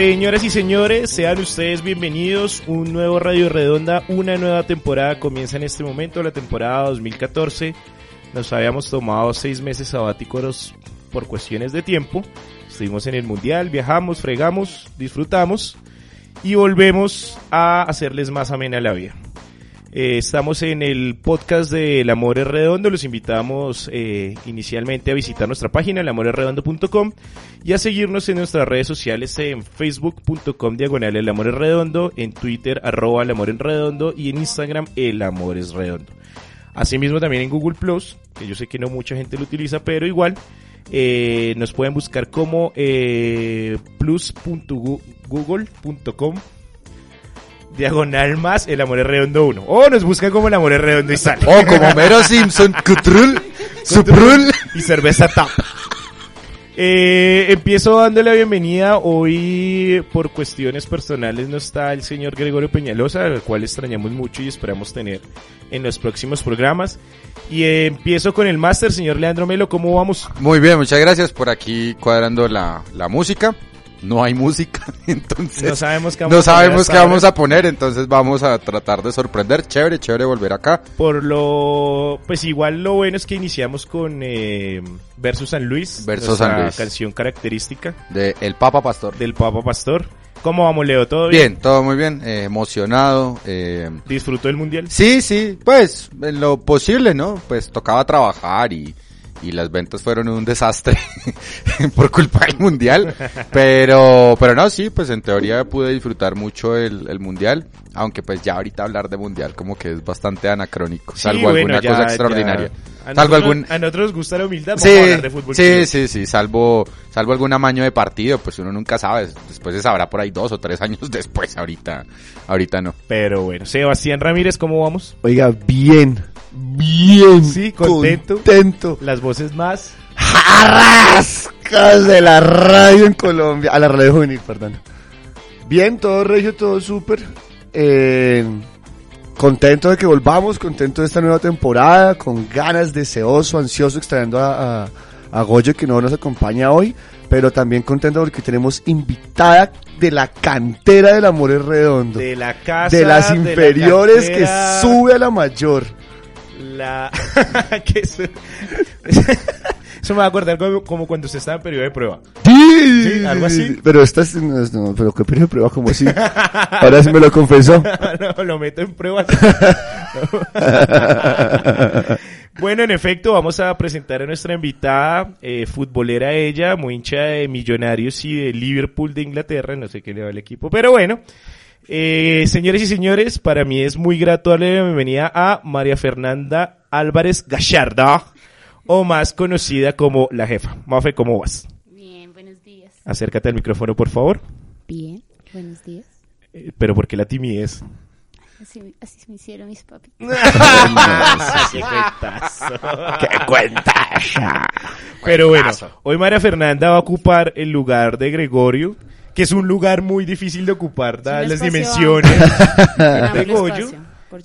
Señoras y señores, sean ustedes bienvenidos. Un nuevo Radio Redonda, una nueva temporada comienza en este momento, la temporada 2014. Nos habíamos tomado seis meses sabáticos por cuestiones de tiempo. Estuvimos en el Mundial, viajamos, fregamos, disfrutamos y volvemos a hacerles más amena la vida. Eh, estamos en el podcast de El Amor es Redondo. Los invitamos eh, inicialmente a visitar nuestra página, elamoresredondo.com y a seguirnos en nuestras redes sociales en facebook.com diagonal El Amor es Redondo, en Twitter arroba El Amor en Redondo y en Instagram El Amor es Redondo. Asimismo también en Google Plus, que yo sé que no mucha gente lo utiliza, pero igual eh, nos pueden buscar como eh, plus.google.com diagonal más el amor es redondo 1. O nos buscan como el amor es redondo y sale. O como Mero Simpson, Cutrul, Suprul. y cerveza tap. Eh, empiezo dándole la bienvenida. Hoy, por cuestiones personales, no está el señor Gregorio Peñalosa, al cual extrañamos mucho y esperamos tener en los próximos programas. Y eh, empiezo con el máster, señor Leandro Melo. ¿Cómo vamos? Muy bien, muchas gracias por aquí cuadrando la, la música. No hay música, entonces No sabemos qué vamos, no a, poner sabemos hasta qué vamos a poner, entonces vamos a tratar de sorprender. Chévere, chévere volver acá. Por lo, pues igual lo bueno es que iniciamos con eh, Versus San Luis, Versus nuestra San Luis. canción característica De El Papa Pastor. del Papa Pastor. ¿Cómo vamos, Leo? ¿Todo bien? Bien, todo muy bien, eh, emocionado. Eh, ¿Disfrutó el mundial? sí, sí, pues en lo posible, ¿no? Pues tocaba trabajar y, y las ventas fueron un desastre por culpa del mundial. Pero, pero no, sí, pues en teoría pude disfrutar mucho el, el mundial. Aunque pues ya ahorita hablar de mundial como que es bastante anacrónico. Sí, salvo bueno, alguna ya- cosa extraordinaria. A Salvo nosotros, algún, a nosotros nos gusta la humildad, vamos Sí, a hablar de fútbol. sí, chino. sí, sí, salvo, salvo algún amaño de partido, pues uno nunca sabe, después se sabrá por ahí dos o tres años después, ahorita, ahorita no. Pero bueno, Sebastián Ramírez, ¿cómo vamos? Oiga, bien, bien. Sí, contento. Contento. Las voces más. Jarrascas de la radio en Colombia. A la radio juvenil, perdón. Bien, todo regio, todo súper. Eh, contento de que volvamos, contento de esta nueva temporada, con ganas, deseoso, ansioso, extrañando a, a, a Goyo que no nos acompaña hoy, pero también contento porque tenemos invitada de la cantera del Amor es Redondo. De la casa. de las la inferiores que sube a la mayor. La. que eso... eso me va a acordar como, como cuando usted estaba en periodo de prueba. Sí, Sí, algo así. Pero esta es, no, pero qué periodo de prueba, como así. Ahora sí me lo confesó. no, lo meto en pruebas. bueno, en efecto, vamos a presentar a nuestra invitada, eh, futbolera ella, muy hincha de Millonarios y de Liverpool de Inglaterra, no sé qué le va el equipo, pero bueno. Eh, señores y señores, para mí es muy grato darle la bienvenida a María Fernanda Álvarez Gallarda, o más conocida como la jefa. Mafe, ¿cómo vas? Bien, buenos días. Acércate al micrófono, por favor. Bien, buenos días. Eh, pero ¿por qué la timidez? Así, así me hicieron mis papis. ¡Qué cuentazo! ¡Qué cuenta! Pero bueno, hoy María Fernanda va a ocupar el lugar de Gregorio, que es un lugar muy difícil de ocupar, dadas las espacio dimensiones de Goyo,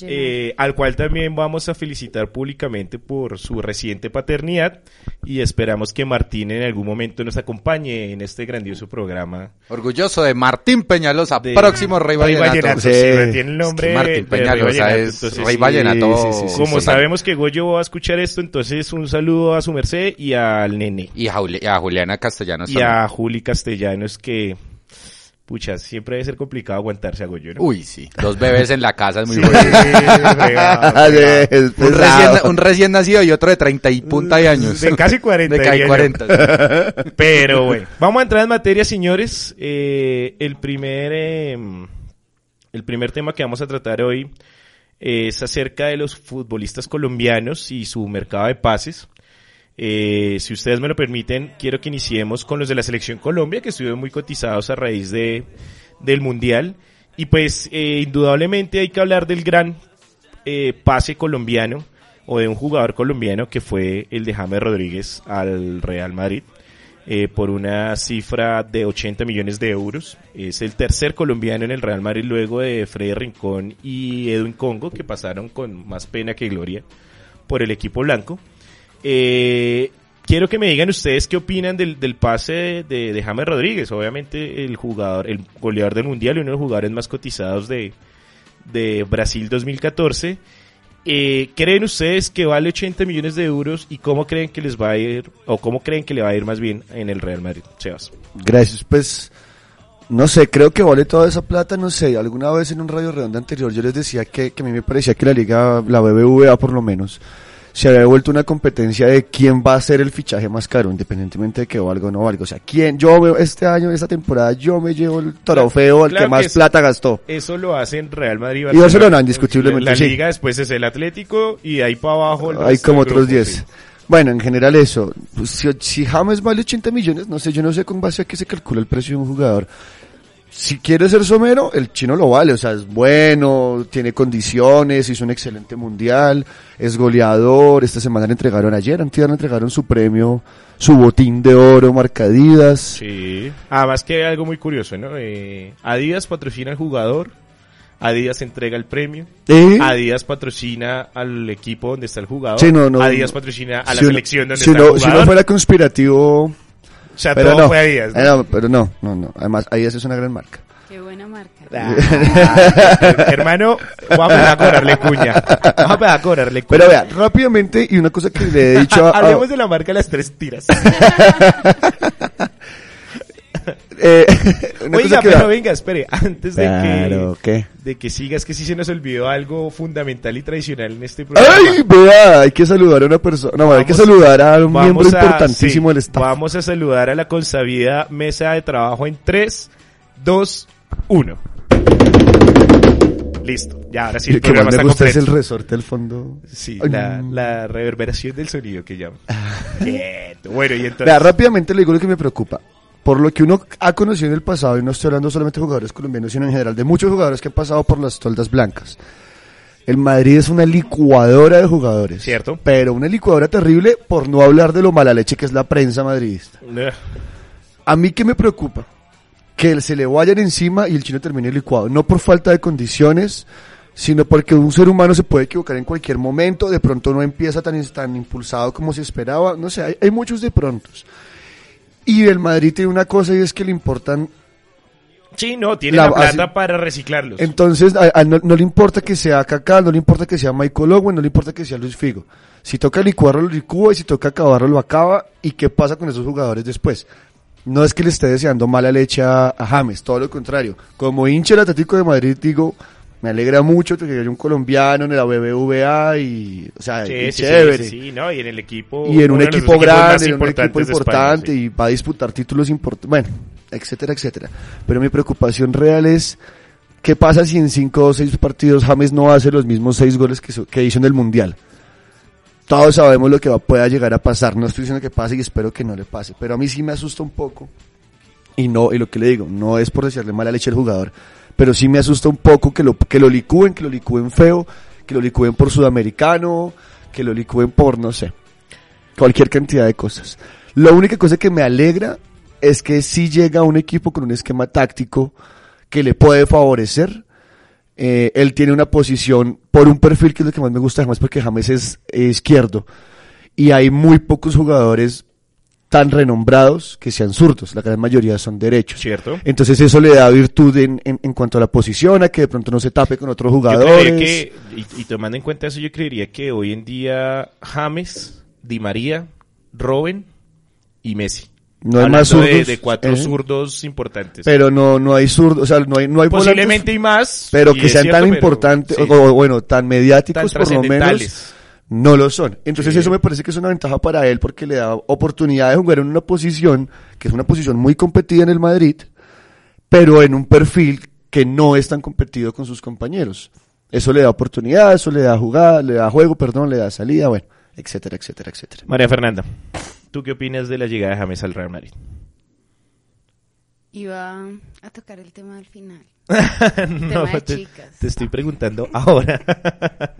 eh, al cual también vamos a felicitar públicamente por su reciente paternidad y esperamos que Martín en algún momento nos acompañe en este grandioso programa. Orgulloso de Martín Peñalosa, de próximo Rey Vallenato. sí, Sí. tiene el nombre Es que Martín de Rey Peñalosa Vallenato, es entonces Rey Vallenato. sí, sí, sí, Como sabemos que Goyo va a escuchar esto, entonces un saludo a su merced y al nene. Y a, Juli- a Juliana Castellanos y también. a Juli Castellanos que, pucha, siempre debe ser complicado aguantarse a Goyo, ¿no? Uy, sí, dos bebés en la casa es muy Sí, bueno. Un recién, un recién nacido y otro de 30 y punta de años. De casi 40. De casi diría yo. 40. Pero bueno, vamos a entrar en materia, señores. Eh, el primer, eh, el primer tema que vamos a tratar hoy es acerca de los futbolistas colombianos y su mercado de pases. Eh, si ustedes me lo permiten, quiero que iniciemos con los de la selección Colombia, que estuvieron muy cotizados a raíz de, del Mundial. Y pues, eh, indudablemente hay que hablar del gran eh, pase colombiano o de un jugador colombiano que fue el de James Rodríguez al Real Madrid eh, por una cifra de 80 millones de euros. Es el tercer colombiano en el Real Madrid luego de Freddy Rincón y Edwin Congo que pasaron con más pena que gloria por el equipo blanco. Eh, quiero que me digan ustedes qué opinan del, del pase de, de, James Rodríguez, obviamente el jugador, el goleador del mundial y uno de los jugadores más cotizados de, de Brasil 2014. Eh, ¿Creen ustedes que vale 80 millones de euros y cómo creen que les va a ir, o cómo creen que le va a ir más bien en el Real Madrid? Sebas. Gracias, pues no sé, creo que vale toda esa plata, no sé, alguna vez en un radio redonda anterior yo les decía que, que a mí me parecía que la liga, la BBVA por lo menos, se había vuelto una competencia de quién va a ser el fichaje más caro, independientemente de que valga o no valga. O sea, quién, yo veo este año, esta temporada, yo me llevo el trofeo al Claro que más que plata gastó. Eso lo hacen Real Madrid. Y Barcelona, indiscutiblemente, La sí. liga después es el Atlético y de ahí para abajo. el Hay como otros grupo, 10. sí. Bueno, en general eso. Pues, si, si James vale 80 millones, no sé, yo no sé con base a qué se calcula el precio de un jugador. Si quiere ser somero, el chino lo vale, o sea, es bueno, tiene condiciones, hizo un excelente mundial, es goleador, esta semana le entregaron ayer, antes le entregaron su premio, su botín de oro, marcadidas. Sí. Además que hay algo muy curioso, ¿no? Eh, Adidas patrocina al jugador, Adidas entrega el premio, ¿Eh? Adidas patrocina al equipo donde está el jugador, Sí, no, no, Adidas no. patrocina a la Si selección donde si está el si uno jugador. fuera conspirativo, o sea, pero todo no, fue Adidas. ¿no? Eh, no, pero no, no, no, además Adidas es una gran marca. Qué buena marca. Ah, hermano, vamos a cobrarle cuña. Vamos a cobrarle cuña. Pero vea, rápidamente, y una cosa que le he dicho a, a- Hablemos de la marca Las Tres Tiras. eh, una Oiga, cosa que pero venga, espere, antes de Claro, que, ¿qué? de que sigas, que si se nos olvidó algo fundamental y tradicional en este programa. ¡Ay, vea! Hay que saludar a una persona. No, hay que Vamos- saludar a un miembro a- importantísimo sí, del staff. Vamos a saludar a la consabida mesa de trabajo en 3, 2, 1. Listo, ya ahora sí el que más programa me está gusta es completo. el resorte del fondo. Sí, Ay, la, la reverberación del sonido que llama. Bien, bueno, y entonces... Vea, rápidamente le digo lo que me preocupa. Por lo que uno ha conocido en el pasado, y no estoy hablando solamente de jugadores colombianos, sino en general de muchos jugadores que han pasado por las toldas blancas. El Madrid es una licuadora de jugadores. Cierto. Pero una licuadora terrible por no hablar de lo mala leche que es la prensa madridista. Ugh. A mí que me preocupa que se le vayan encima y el chino termine licuado. No por falta de condiciones, sino porque un ser humano se puede equivocar en cualquier momento. De pronto no empieza tan, tan impulsado como se esperaba. No sé, hay, hay muchos de prontos. Y el Madrid tiene una cosa y es que le importan. Sí, no, tiene La- la, plata así- para reciclarlos. Entonces, a, a no, no le importa que sea Kaká, no le importa que sea Michael Owen, no le importa que sea Luis Figo. Si toca licuarlo, lo licúa y si toca acabarlo, lo acaba. ¿Y qué pasa con esos jugadores después? No es que le esté deseando mala leche a, a James, todo lo contrario. Como hincha del Atlético de Madrid, digo, me alegra mucho que haya un colombiano en la BBVA y, o sea, Sí, y sí, chévere. sí, sí, no, y en el equipo... Y en un equipo grande, en un equipo España, importante sí. y va a disputar títulos importantes, bueno, etcétera, etcétera. Pero mi preocupación real es, ¿qué pasa si en cinco o seis partidos James no hace los mismos seis goles que, hizo- que hizo en el Mundial? Todos sabemos lo que va, pueda llegar a pasar, no estoy diciendo que pase y espero que no le pase, pero a mí sí me asusta un poco. Y no, y lo que le digo, no es por decirle mala leche al jugador, pero sí me asusta un poco que lo, que lo licúen, que lo licúen feo, que lo licúen por sudamericano, que lo licúen por, no sé, cualquier cantidad de cosas. La única cosa que me alegra es que si llega un equipo con un esquema táctico que le puede favorecer. Eh, él tiene una posición por un perfil que es lo que más me gusta, además porque James es izquierdo. Y hay muy pocos jugadores tan renombrados que sean zurdos, la gran mayoría son derechos. ¿Cierto? Entonces eso le da virtud en, en, en cuanto a la posición, a que de pronto no se tape con otros jugadores. que, y, y tomando en cuenta eso, yo creería que hoy en día James, Di María, Robin y Messi. No hay más de, zurdos, de cuatro ¿eh? zurdos importantes. Pero no, no hay zurdos, o sea, no hay, no hay volantes, Posiblemente hay más. pero que sean cierto, tan importantes, sí, o, bueno, tan mediáticos tan por lo menos. No lo son. Entonces Sí. eso me parece que es una ventaja para él porque le da oportunidad de jugar en una posición que es una posición muy competida en el Madrid, pero en un perfil que no es tan competido con sus compañeros. Eso le da oportunidad, eso le da jugada, le da juego, perdón, le da salida, bueno, etcétera, etcétera, etcétera. María Fernanda, ¿tú qué opinas de la llegada de James al Real Madrid? Iba a tocar el tema del final. no, de te, chicas. te estoy preguntando ahora.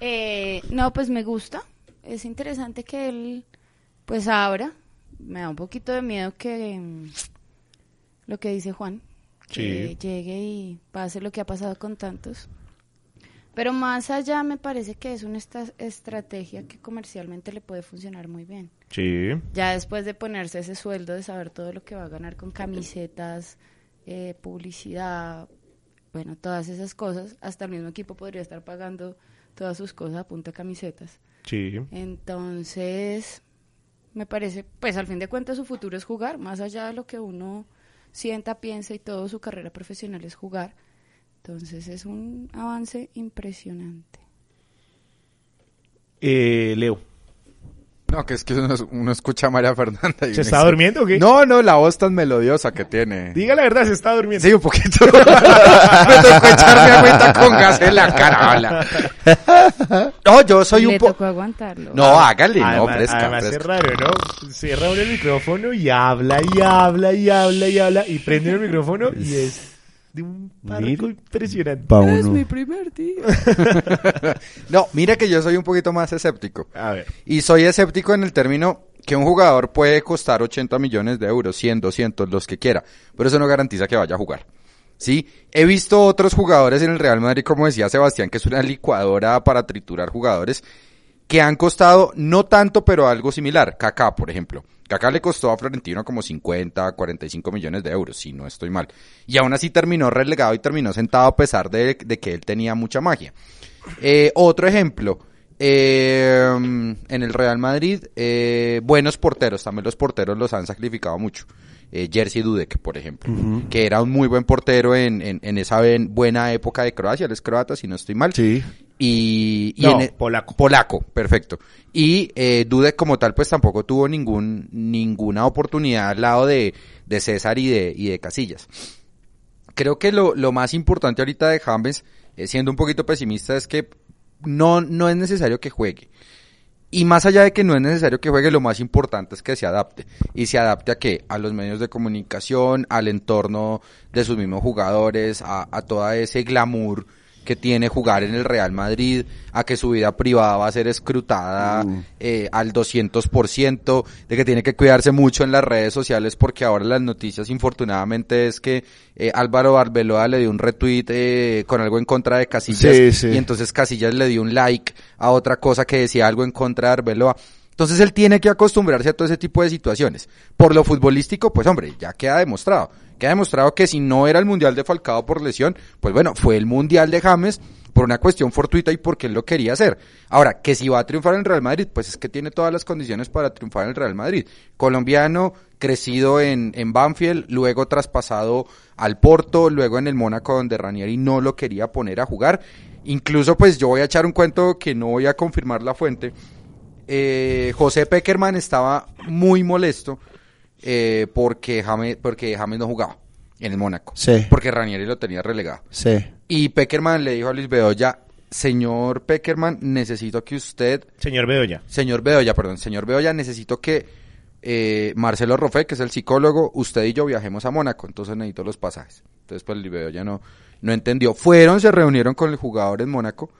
Eh, no, pues me gusta. Es interesante que él, pues abra. Me da un poquito de miedo que mm, lo que dice Juan, que Sí. llegue y pase lo que ha pasado con tantos. Pero más allá me parece que es una esta- estrategia que comercialmente le puede funcionar muy bien. Sí. Ya después de ponerse ese sueldo, de saber todo lo que va a ganar con camisetas, eh, publicidad, bueno, todas esas cosas, hasta el mismo equipo podría estar pagando todas sus cosas a punta de camisetas. Sí. Entonces, me parece, pues al fin de cuentas su futuro es jugar, más allá de lo que uno sienta, piensa y todo su carrera profesional es jugar. Entonces es un avance impresionante. Eh, Leo. No, que es que uno, uno escucha a María Fernanda y ¿Se está dice- durmiendo o qué? No, no, la voz tan melodiosa que tiene. Diga la verdad, se está durmiendo. Sí, un poquito. Me tocó echarme agüita con gas en la cara. hola. No, yo soy un poco... tocó aguantarlo. No, hágale, no, fresca, además fresca. es raro, ¿no? Cierra uno el micrófono y habla y habla y habla y habla y prende el micrófono y es de un parco impresionante. Pa' Es mi primer día. No, mira que yo soy un poquito más escéptico. A ver. Y soy escéptico en el término que un jugador puede costar 80 millones de euros, 100, 200, los que quiera, pero eso no garantiza que vaya a jugar. Sí, he visto otros jugadores en el Real Madrid, como decía Sebastián, que es una licuadora para triturar jugadores, que han costado no tanto, pero algo similar. Kaká, por ejemplo. Kaká le costó a Florentino como 50, 45 millones de euros, si no estoy mal. Y aún así terminó relegado y terminó sentado a pesar de, de que él tenía mucha magia. Eh, otro ejemplo, eh, en el Real Madrid, eh, buenos porteros, también los porteros los han sacrificado mucho. Eh, Jerzy Dudek, por ejemplo, que era un muy buen portero en, en, en esa ben- buena época de Croacia, él es croata, si no estoy mal. Sí. Y, y No, en e- polaco. Polaco, perfecto. Y eh, Dudek como tal, pues tampoco tuvo ningún, ninguna oportunidad al lado de, de César y de, y de Casillas. Creo que lo, lo más importante ahorita de James, eh, siendo un poquito pesimista, es que no, no es necesario que juegue. Y más allá de que no es necesario que juegue, lo más importante es que se adapte. ¿Y se adapte a qué? A los medios de comunicación, al entorno de sus mismos jugadores, a, a todo ese glamour que tiene jugar en el Real Madrid, a que su vida privada va a ser escrutada eh, al 200%, de que tiene que cuidarse mucho en las redes sociales porque ahora las noticias infortunadamente es que eh, Álvaro Arbeloa le dio un retweet eh, con algo en contra de Casillas Sí, sí. y entonces Casillas le dio un like a otra cosa que decía algo en contra de Arbeloa. Entonces él tiene que acostumbrarse a todo ese tipo de situaciones. Por lo futbolístico, pues hombre, ya queda demostrado. Queda demostrado que si no era el Mundial de Falcao por lesión, pues bueno, fue el Mundial de James por una cuestión fortuita y porque él lo quería hacer. Ahora, que si va a triunfar en el Real Madrid, pues es que tiene todas las condiciones para triunfar en el Real Madrid. Colombiano, crecido en, en Banfield, luego traspasado al Porto, luego en el Mónaco donde Ranieri no lo quería poner a jugar. Incluso pues yo voy a echar un cuento que no voy a confirmar la fuente. Eh, José Peckerman estaba muy molesto eh, porque, James, porque James no jugaba en el Mónaco. Sí. Porque Ranieri lo tenía relegado. Sí. Y Peckerman le dijo a Luis Bedoya, señor Peckerman, necesito que usted, Señor Bedoya. señor Bedoya, perdón, señor Bedoya, necesito que eh, Marcelo Rofe, que es el psicólogo, usted y yo viajemos a Mónaco, entonces necesito los pasajes. Entonces, pues Luis Bedoya no, no entendió. Fueron, se reunieron con el jugador en Mónaco,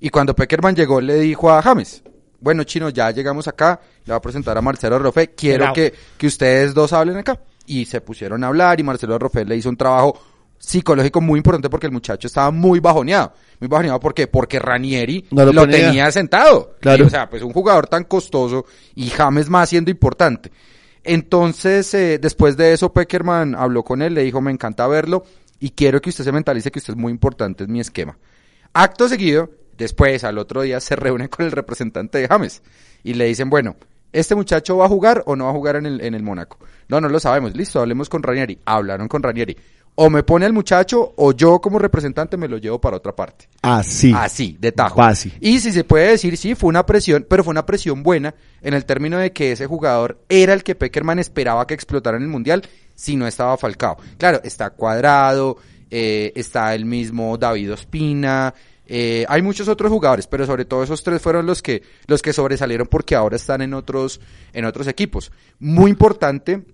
y cuando Peckerman llegó, le dijo a James, bueno, chino, ya llegamos acá, le va a presentar a Marcelo Rofe, quiero que, que ustedes dos hablen acá. Y se pusieron a hablar y Marcelo Rofe le hizo un trabajo psicológico muy importante porque el muchacho estaba muy bajoneado. Muy bajoneado, ¿por qué? Porque Ranieri No lo tenía sentado. Claro. Y, o sea, pues un jugador tan costoso y James más siendo importante. Entonces, eh, después de eso, Peckerman habló con él, le dijo, me encanta verlo y quiero que usted se mentalice que usted es muy importante en mi esquema. Acto seguido, después, al otro día, se reúnen con el representante de James y le dicen, bueno, ¿este muchacho va a jugar o no va a jugar en el, en el Mónaco? No, no lo sabemos. Listo, hablemos con Ranieri. Hablaron con Ranieri. O me pone al muchacho o yo como representante me lo llevo para otra parte. Así. Así, de tajo. Fácil. Y si se puede decir, sí, fue una presión, pero fue una presión buena en el término de que ese jugador era el que Peckerman esperaba que explotara en el Mundial si no estaba Falcao. Claro, está Cuadrado, eh, está el mismo David Ospina, eh, hay muchos otros jugadores, pero sobre todo esos tres fueron los que, los que sobresalieron porque ahora están en otros, en otros equipos. Muy importante,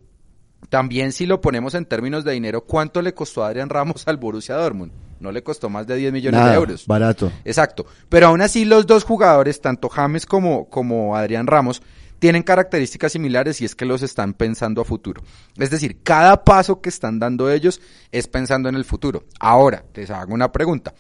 también si lo ponemos en términos de dinero, ¿cuánto le costó a Adrián Ramos al Borussia Dortmund? No le costó más de 10 millones Nada, de euros. barato. Exacto. Pero aún así los dos jugadores, tanto James como, como Adrián Ramos, tienen características similares y es que los están pensando a futuro. Es decir, cada paso que están dando ellos es pensando en el futuro. Ahora, les hago una pregunta.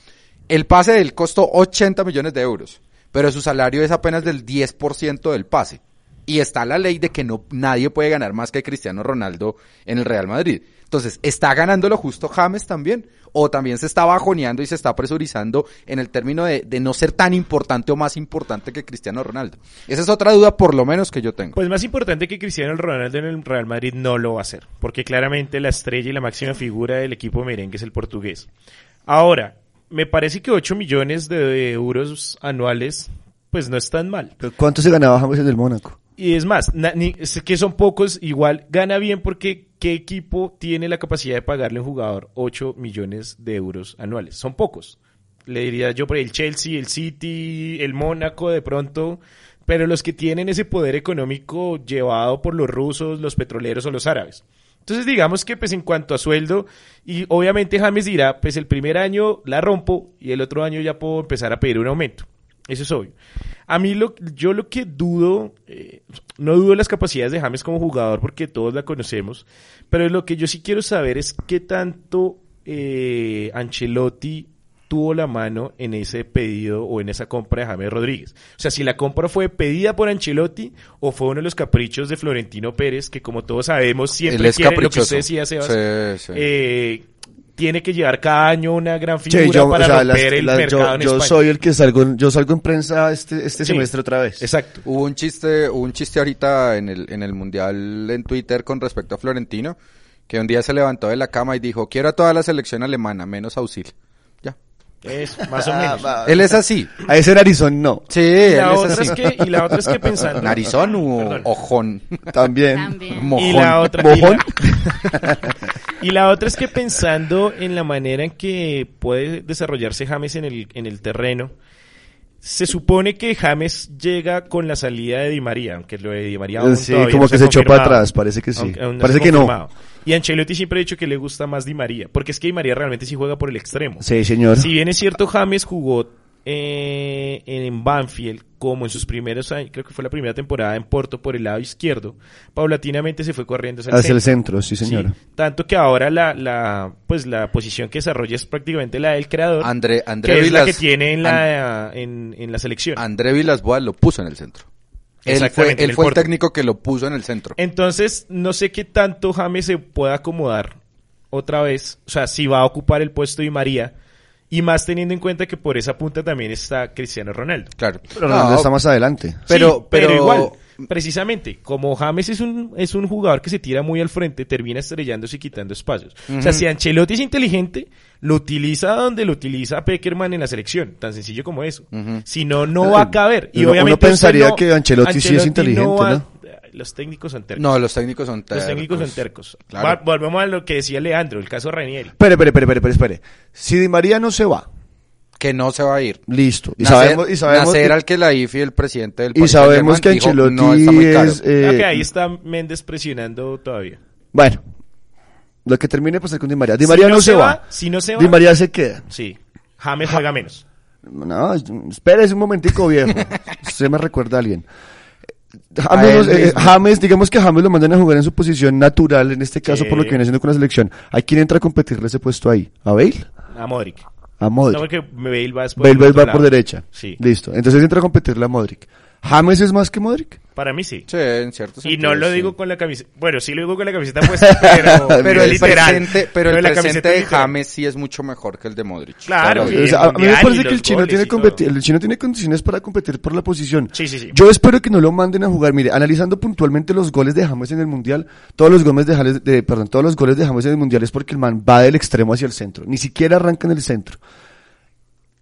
El pase de él costó 80 millones de euros, pero su salario es apenas del 10% del pase. Y está la ley de que no nadie puede ganar más que Cristiano Ronaldo en el Real Madrid. Entonces, ¿está ganando lo justo James también? ¿O también se está bajoneando y se está presurizando en el término de, de no ser tan importante o más importante que Cristiano Ronaldo? Esa es otra duda por lo menos que yo tengo. Pues más importante que Cristiano Ronaldo en el Real Madrid no lo va a hacer, porque claramente la estrella y la máxima figura del equipo merengue es el portugués. Ahora, me parece que 8 millones de euros anuales, pues no es tan mal. ¿Pero ¿Cuánto se ganaba James en el Mónaco? Y es más, na- ni- es que son pocos, igual gana bien porque ¿qué equipo tiene la capacidad de pagarle a un jugador 8 millones de euros anuales? Son pocos. Le diría yo por el Chelsea, el City, el Mónaco de pronto, pero los que tienen ese poder económico llevado por los rusos, los petroleros o los árabes. Entonces digamos que pues en cuanto a sueldo, y obviamente James dirá, pues el primer año la rompo y el otro año ya puedo empezar a pedir un aumento. Eso es obvio. A mí lo, yo lo que dudo, eh, no dudo las capacidades de James como jugador porque todos la conocemos, pero lo que yo sí quiero saber es qué tanto eh, Ancelotti tuvo la mano en ese pedido o en esa compra de James Rodríguez. O sea, si la compra fue pedida por Ancelotti o fue uno de los caprichos de Florentino Pérez, que como todos sabemos Él siempre es quiere, lo que caprichoso. usted decía, Sebas, Sí, sí. eh, tiene que llevar cada año una gran figura yo, para o sea, romper las- el las- mercado yo, en yo España. soy el que salgo, en- yo salgo en prensa este, este Sí. semestre otra vez. Exacto. Hubo un chiste, hubo un chiste ahorita en el, en el mundial en Twitter con respecto a Florentino, que un día se levantó de la cama y dijo, quiero a toda la selección alemana, menos Auxil. Ya. Es más o menos. Él es así. A ese narizón no, Sí, Y él la, es otra así. es que, y la otra es que pensando. Narizón o Perdón. ojón. también. También. Mojón. Y la otra. Y ¿Mojón? la, y la otra es que pensando en la manera en que puede desarrollarse James en el, en el terreno, se supone que James llega con la salida de Di María, aunque lo de Di María aún Sí, como no que se echó para atrás, parece que sí. Aunque aún Parece que no. Y Ancelotti siempre ha dicho que le gusta más Di María, porque es que Di María realmente sí juega por el extremo. Sí, señor. Si bien es cierto, James jugó eh, en Banfield como en sus primeros años, creo que fue la primera temporada en Porto por el lado izquierdo, paulatinamente se fue corriendo hacia el Hacia el centro. centro, sí, señor. Sí, tanto que ahora la, la, pues la posición que desarrolla es prácticamente la del creador, André, André que es la Vilas- que tiene en la, en, en la selección. André Vilas-Boas lo puso en el centro. Él fue, él el fue el técnico que lo puso en el centro. Entonces, no sé qué tanto James se pueda acomodar otra vez. O sea, si va a ocupar el puesto de María. Y más teniendo en cuenta que por esa punta también está Cristiano Ronaldo. Claro. Pero Ronaldo No, está más adelante. Pero- Sí, pero, pero- igual, precisamente, como James es un, es un jugador que se tira muy al frente, termina estrellándose y quitando espacios. O sea, si Ancelotti es inteligente, lo utiliza donde lo utiliza Peckerman en la selección. Tan sencillo como eso. Si no, no va a caber. Y Uno- obviamente uno pensaría no- que Ancelotti sí es inteligente, ¿no? Los técnicos son tercos. No, los técnicos son tercos. Los técnicos son tercos. Claro. Va- volvemos a lo que decía Leandro, el caso Ranieri. Espere, espere, espere, espere, espere. Si Di María no se va, Que no se va a ir. listo. Y Nacer- sabemos, y sabemos, Nacer y- al que la IFI, el presidente del y Paris sabemos que Saint-Germain, dijo, Ancelotti no, está muy caro. es, eh, que ahí está Méndez presionando todavía. bueno, lo que termine de pasar con Di María. Di Si María no no, se se va, va. si no se va- Di María se queda. Sí. James juega menos. No, espérese un momentico, viejo. Usted me recuerda a alguien. James, eh, mismo. James, digamos que James lo mandan a jugar en su posición natural, en este caso Sí. por lo que viene haciendo con la selección. ¿A quién entra a competirle ese puesto ahí? ¿A Bale? A Modric. A Modric. No, porque Bale va después Bale, Bale va por derecha. Sí. Listo. Entonces entra a competirle a Modric. ¿James es más que Modric? Para mí sí. Sí, en cierto Y sentido, no lo sí. digo con la camiseta. Bueno, sí lo digo con la camiseta puesta, pero, Pero el literal. presente, pero el la presente camiseta de literal. James sí es mucho mejor que el de Modric. Claro, Claro, y O sea, el a mí me y parece que el chino, tiene y el chino tiene condiciones para competir por la posición. Sí, sí, sí. Yo espero que no lo manden a jugar. Mire, analizando puntualmente los goles de James en el Mundial, todos los goles de, James- de- perdón, todos los goles de James en el Mundial es porque el man va del extremo hacia el centro. Ni siquiera arranca en el centro.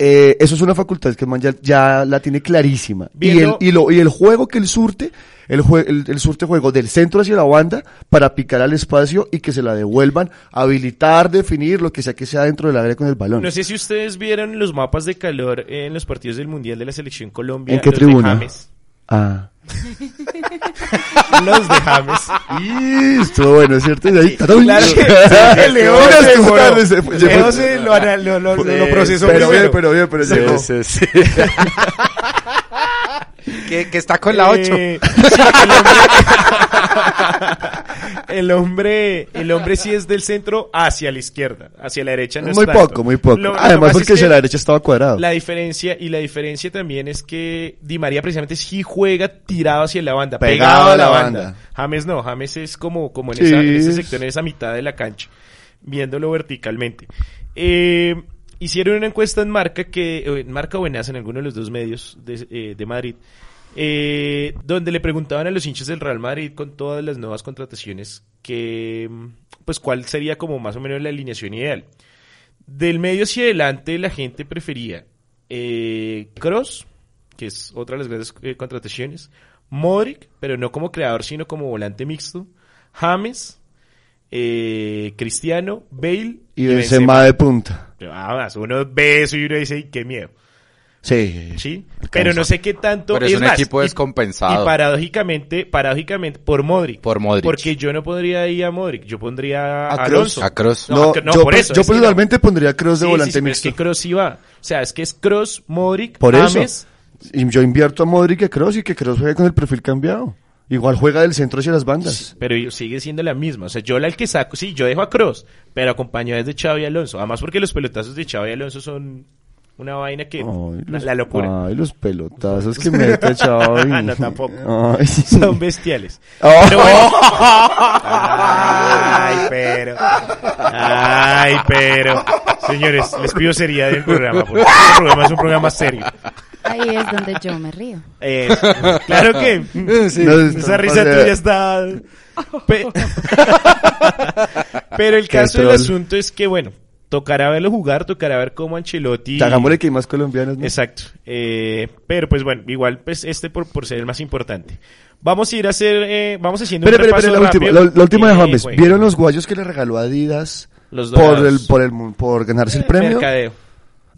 Eh, eso es una facultad que man ya, ya la tiene clarísima. Y el, y, lo, y el juego que él surte, el, jue- el, el surte juego del centro hacia la banda para picar al espacio y que se la devuelvan, habilitar, definir, lo que sea que sea dentro del área con el balón. No sé si ustedes vieron los mapas de calor en los partidos del Mundial de la Selección Colombia. ¿En qué de tribuna? James. Ah. Los de James. Y estuvo bueno, ¿cierto? Y ahí, Claro que ¡Tadum! Leo se fue- Leo se lo, lo, lo- lo procesó pero bien, pero bien, pero llegó. que, que está con la 8. Eh, el, hombre, el hombre, el hombre sí es del centro hacia la izquierda, hacia la derecha no es muy tanto. poco, muy poco. Lo- Además, porque es que hacia la derecha estaba cuadrado. La diferencia, y la diferencia también es que Di María precisamente sí juega tirado hacia la banda, pegado, a la banda. James no, James es como, como en, Sí. esa, en ese sector, en esa mitad de la cancha, viéndolo verticalmente. Eh, hicieron una encuesta en Marca, que, en Marca o en en alguno de los dos medios de, eh, de Madrid, eh, donde le preguntaban a los hinchas del Real Madrid con todas las nuevas contrataciones que, mm, pues cuál sería como más o menos la alineación ideal. Del medio hacia adelante la gente prefería eh, Cross, que es otra de las grandes eh, contrataciones, Modric, pero no como creador, sino como volante mixto, James, eh, Cristiano, Bale Y Benzema de punta. Más, uno ve eso y uno dice, "Ay, qué miedo. Sí. ¿sí? Pero no sé qué tanto. Pero es un más, equipo y- descompensado. Y paradójicamente, paradójicamente, por Modric. Por Modric. Porque yo no pondría ahí a Modric, yo pondría a, A. Alonso. A Kroos. No, No, a Kroos- no, yo, por eso. yo es no. personalmente pondría a Cross de Sí, volante sí, sí, pero es mixto. que Kroos sí va. O sea, es que es Kroos, Modric, Por eso. James. Y yo invierto a Modric y a Cross y que Cross juegue con el perfil cambiado. Igual juega del centro hacia las bandas. Pero sigue siendo la misma. O sea, yo la el que saco, sí, yo dejo a Cross, pero acompañado de Xavi Alonso. Además porque los pelotazos de Xavi Alonso son una vaina que... Ay, la, los- la locura. Ay, los pelotazos que mete Xavi. No, tampoco. Ay, sí. Son bestiales. Oh. Pero bueno. Ay, pero. Ay, pero. Señores, les pido seriedad del programa. Porque este programa es un programa serio. Ahí es donde yo me río. Eso. Claro que. Sí. No, Esa risa o sea, tuya está. Pe- Pero el caso del asunto es que, bueno, tocará verlo jugar, tocará ver cómo Ancelotti. Hagámosle que hay más colombianos, ¿no? Exacto. Eh, pero pues bueno, igual pues este por, por ser el más importante. Vamos a ir a hacer, eh, vamos haciendo Espera, un espera, repaso espera, la última, rápido. la, la última de Eh, James. ¿Vieron los guayos que le regaló Adidas Los por el, por el, por ganarse el premio? Mercadeo.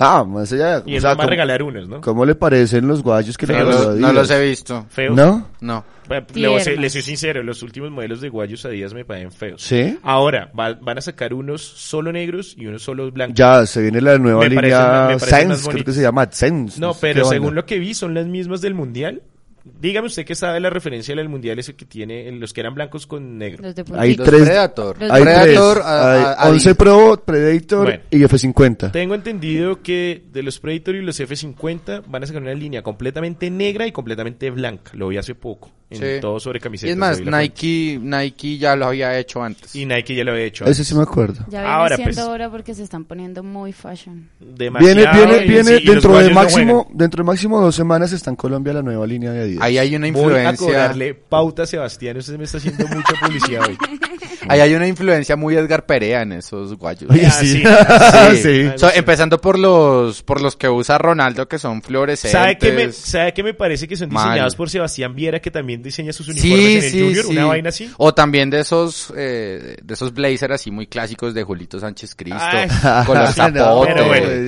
Ah, más allá. Y o él sea, va a ¿cómo, regalar unos, ¿no? ¿Cómo le parecen los guayos que le No, Feos. regaló los, no Adidas? los he visto. Feo. ¿No? No. Le, voy a ser- Tiernos. le soy sincero, los últimos modelos de Guayos a días me parecen feos. ¿Sí? Ahora, va- van a sacar unos solo negros y unos solo blancos. Ya, se viene la nueva Me línea más Sense, creo que se llama Sense. No, pero según lo que vi, son las mismas del Mundial. Dígame usted que sabe la referencia del Mundial ese que tiene, en los que eran blancos con negro. Los de Hay. Los tres. Predator. Los Hay Predator, tres. a- Hay a- a- 11 Pro, Predator Bueno. y F50. Tengo entendido que de los Predator y los F50 van a sacar una línea completamente negra y completamente blanca. Lo vi hace poco. En Sí. todo sobre Y camisetas. es más. Nike, Nike ya lo había hecho antes. Y Nike ya lo había hecho. Ese sí me acuerdo. Ya viene Ahora, siendo pues. hora porque se están poniendo muy fashion. Viene, Demasiado, viene, y- viene sí, y dentro de no máximo, juegan. dentro de máximo dos semanas está en Colombia la nueva línea de Ahí hay una Voy a influencia. cobrarle pauta a Sebastián. Usted me está haciendo mucha publicidad hoy. Ahí hay una influencia muy Edgar Perea en esos guayos. Oye, Ah, sí. sí. Ah, Sí. sí. So, empezando por los por los que usa Ronaldo que son fluorescentes. ¿Sabe qué, me, ¿Sabe qué me parece que son Mal. diseñados por Sebastián Viera, que también diseña sus uniformes Sí, en el sí, Junior? sí. Una vaina así. O también de esos eh, de esos blazers así muy clásicos de Julito Sánchez Cristo Ay. con los No, bueno.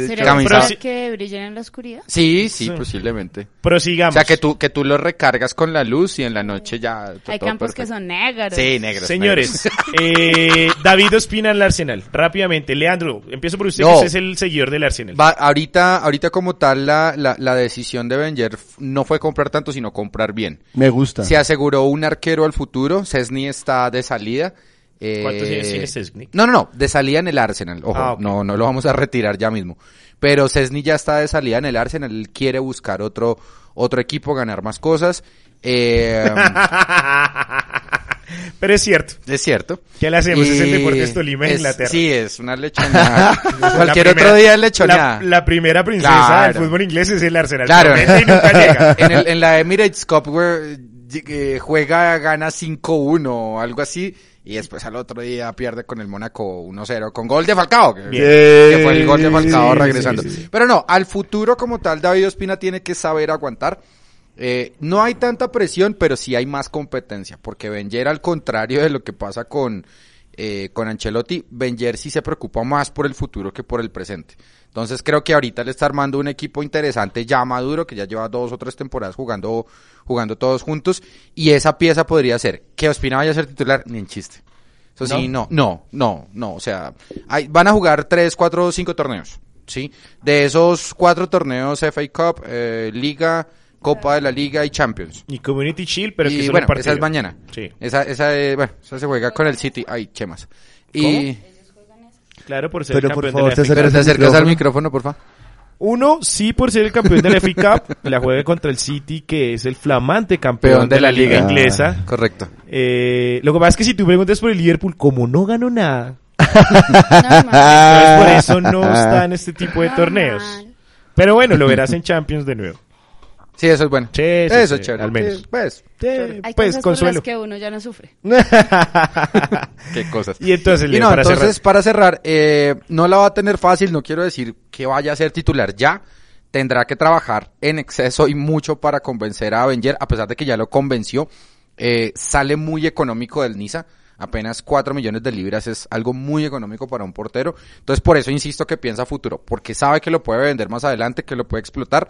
¿Será camisa- ¿será que brillen en la oscuridad? Sí, sí, Sí. posiblemente. O Prosigamos. sea, que tú que tú los recargas con la luz y en la noche ya Hay campos que son negros. Sí, negros. Señores, eh, David Ospina al Arsenal. Rápidamente. Leandro, empiezo por usted, No. que usted es el seguidor del Arsenal. Va, ahorita, ahorita como tal la, la, la decisión de Wenger no fue comprar tanto, sino comprar bien. Me gusta. Se aseguró un arquero al futuro, Cesny está de salida. eh, ¿Cuántos años tiene Szczęsny? No, no, no, de salida en el Arsenal, ojo, Ah, no, no lo vamos a retirar ya mismo. Pero Cesny ya está de salida en el Arsenal, él quiere buscar otro, otro equipo, ganar más cosas. Eh, Pero es cierto. es cierto. ¿Qué le hacemos? Es el Y Deportes Tolima de Inglaterra. Sí, es una lechonada. Cualquier La otro primera- día es lechonada. La, la primera princesa Claro. del fútbol inglés es el Arsenal. Claro. Y nunca llega. en, el- en la Emirates Cup where, eh, juega, gana 5-1 o algo así. Y después al otro día pierde con el Mónaco 1-0 con gol de Falcao. Que, que fue el gol de Falcao Sí, regresando. sí, sí. Pero no, al futuro como tal David Ospina tiene que saber aguantar. Eh, no hay tanta presión, pero sí hay más competencia. Porque Wenger, al contrario de lo que pasa con, eh, con Ancelotti, Wenger sí se preocupa más por el futuro que por el presente. Entonces creo que ahorita le está armando un equipo interesante, ya maduro, que ya lleva dos o tres temporadas jugando, jugando todos juntos. Y esa pieza podría ser que Ospina vaya a ser titular, ni en chiste. Eso sí, no, no, no, no. O sea, hay- van a jugar tres, cuatro, cinco torneos. ¿Sí? De esos cuatro torneos, FA Cup, eh, Liga, Copa de la Liga y Champions. Y Community Shield, pero que y solo bueno, esa es mañana. Sí. Esa, esa, eh, bueno, esa se juega con el City. Ay, chemas. Y, Claro, por ser Pero, el por campeón favor, de la FA pero Cup. te Acerca acercas al al micrófono, por favor. Uno, sí, por ser el campeón de la FA Cup, la juega contra el City, que es el flamante campeón Peón de, la liga inglesa. Correcto. Eh, lo que pasa es que si tú preguntas por el Liverpool, como no ganó nada, entonces por eso no está en este tipo de torneos. Pero bueno, lo verás en Champions de nuevo. Sí, eso es bueno. Sí, sí, eso sí, es chévere. al menos. Sí, pues, Hay pues cosas por consuelo. las que uno ya no sufre. qué cosas. Y entonces, Y no, para entonces, cerrar. para cerrar, eh, no la va a tener fácil, no quiero decir que vaya a ser titular ya. Tendrá que trabajar en exceso y mucho para convencer a Wenger, a pesar de que ya lo convenció. Eh, sale muy económico del Niza. Apenas 4 millones de libras es algo muy económico para un portero. Entonces, por eso insisto que piensa futuro, porque sabe que lo puede vender más adelante, que lo puede explotar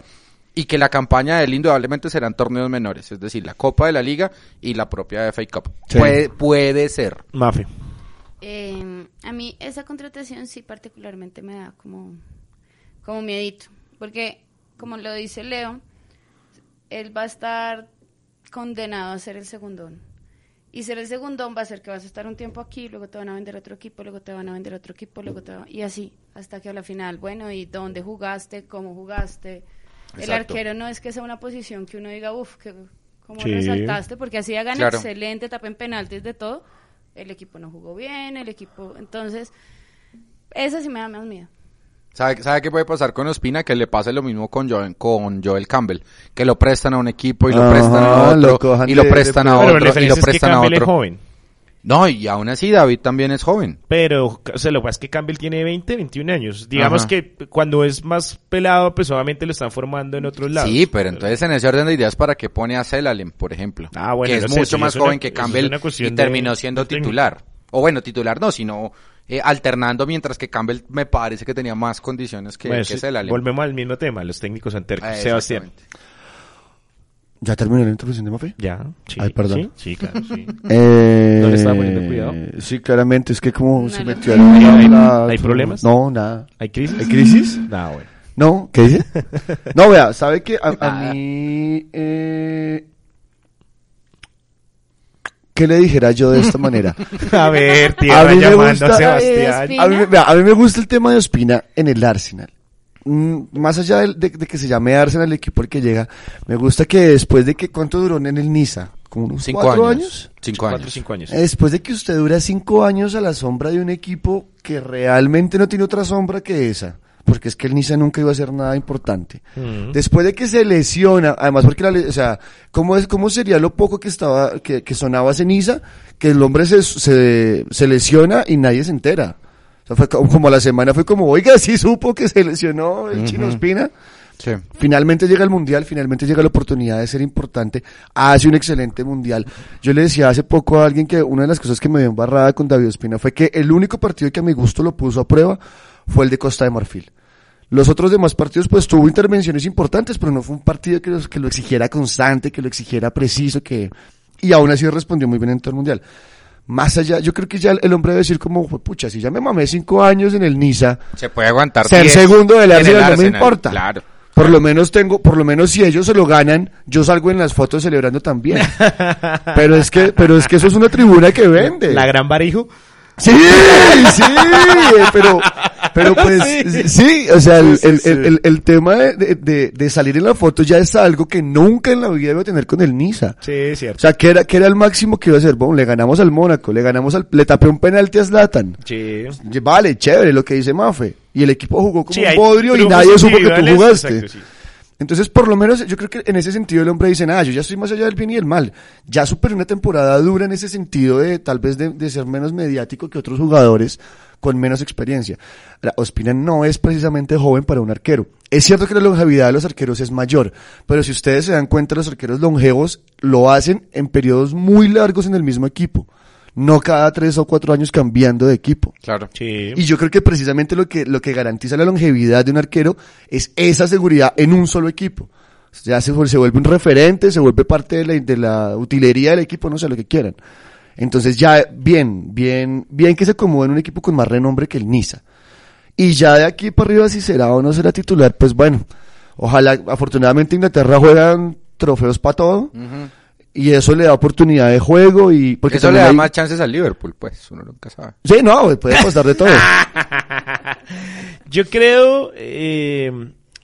y que la campaña de él indudablemente serán torneos menores, es decir, la Copa de la Liga y la propia FA Cup. Sí. Puede, puede ser. Mafe. Eh, a mí esa contratación sí particularmente me da como, como miedito, porque como lo dice Leo, él va a estar condenado a ser el segundón. Y ser el segundón va a ser que vas a estar un tiempo aquí, luego te van a vender a otro equipo, luego te van a vender a otro equipo, luego te va- y así, hasta que a la final, bueno, ¿y dónde jugaste? ¿Cómo jugaste? El arquero no es que sea una posición que uno diga, uff, que como Sí. resaltaste, porque así hagan Claro. excelente, tapen penaltis de todo, el equipo no jugó bien, el equipo, entonces, esa sí me da más miedo. ¿Sabe, ¿Sabe qué puede pasar con Ospina? Que le pase lo mismo con Joel, con Joel Campbell. Que lo prestan a un equipo y lo Ajá, prestan a otro. y lo prestan de- a Pero la otro. Y lo es que prestan a Campbell es otro. joven. No, y aún así David también es joven. Pero, o sea, lo que pasa es que Campbell tiene 20, 21 años. Digamos Ajá. que cuando es más pelado, pues obviamente lo están formando en otros lados. Sí, pero entonces en ese orden de ideas, ¿para qué pone a Celalem, por ejemplo? Ah, bueno, que es no mucho más es una- joven que es Campbell y de- terminó siendo titular. O bueno, titular no, sino eh, alternando, mientras que Campbell me parece que tenía más condiciones que, Bueno, que sí, Celalem. volvemos al mismo tema, los técnicos anteriores. Ah, Sebastián. ¿Ya terminó la intervención de Mafe? Ya, sí. Ay, perdón. Sí, sí, claro, sí. Eh, ¿No le estaba poniendo cuidado? Sí, claramente, es que como No, se no. metió ¿Hay- a hay- la- hay problemas? No, nada. ¿Hay crisis? ¿Hay crisis? No, bueno. No, ¿qué dice? No, vea, ¿sabe que a, a mí... Eh, ¿Qué le dijera yo de esta manera? A ver, A tierra mí me llamando gusta- a Sebastián. A mí, vea, a mí me gusta el tema de Ospina en el Arsenal. Mm, más allá de, de- de que se llame Arsenal el equipo al que llega, me gusta que después de que, ¿cuánto duró en el Niza? ¿Como unos Cinco cuatro años. años? Cinco Cuatro años. cinco años. Después de que usted dura cinco años a la sombra de un equipo que realmente no tiene otra sombra que esa, porque es que el Niza nunca iba a ser nada importante. Después de que se lesiona, además porque la, o sea, ¿cómo, es, cómo sería lo poco que estaba, que, que sonaba ese Niza? Que el hombre se, se, se lesiona y nadie se entera. O sea, fue como, la semana fue como, oiga, sí supo que se lesionó el Chino Espina. Sí. Finalmente llega el mundial, finalmente llega la oportunidad de ser importante, hace un excelente mundial. Yo le decía hace poco a alguien que una de las cosas que me dio embarrada con David Ospina fue que el único partido que a mi gusto lo puso a prueba fue el de Costa de Marfil. Los otros demás partidos pues tuvo intervenciones importantes, pero no fue un partido que, los- que lo exigiera constante, que lo exigiera preciso, que y aún así respondió muy bien en todo el mundial. Más allá, yo creo que ya el hombre debe decir como, pucha, si ya me mamé cinco años en el Niza, Se puede aguantar. ser 10 segundo del en el Arsenal no me importa. Claro. Por lo menos tengo, por lo menos si ellos se lo ganan, yo salgo en las fotos celebrando también. pero es que, pero es que eso es una tribuna que vende. La gran barijo. Sí, sí, pero, pero pues, Sí. sí, o sea, el, el- el- el- tema de, de- de- salir en la foto ya es algo que nunca en la vida iba a tener con el Niza. Sí, es O cierto. sea, que era, que era el máximo que iba a hacer. Bueno, le ganamos al Mónaco, le ganamos al, le tapé un penalti a Zlatan. Sí. Vale, chévere lo que dice Mafe. Y el equipo jugó como Sí, un hay bodrio y nadie supo que tú jugaste. exacto, sí. Entonces, por lo menos, yo creo que en ese sentido el hombre dice, nada, yo ya estoy más allá del bien y del mal. Ya superé una temporada dura en ese sentido de tal vez de, de ser menos mediático que otros jugadores con menos experiencia. Ahora, Ospina no es precisamente joven para un arquero. Es cierto que la longevidad de los arqueros es mayor, pero si ustedes se dan cuenta, los arqueros longevos lo hacen en periodos muy largos en el mismo equipo. No cada tres o cuatro años cambiando de equipo. Claro. Sí. Y yo creo que precisamente lo que, lo que garantiza la longevidad de un arquero es esa seguridad en un solo equipo. Ya se, se vuelve un referente, se vuelve parte de la, de la utilería del equipo, no sé lo que quieran. Entonces ya, bien, bien, bien que se acomode en un equipo con más renombre que el Niza. Y ya de aquí para arriba si será o no será titular, pues bueno, ojalá, afortunadamente Inglaterra juegan trofeos para todo. Y eso le da oportunidad de juego y... Porque Eso le da hay- más chances al Liverpool, pues, uno nunca sabe. Sí, no, puede pasar de todo. Yo creo, eh,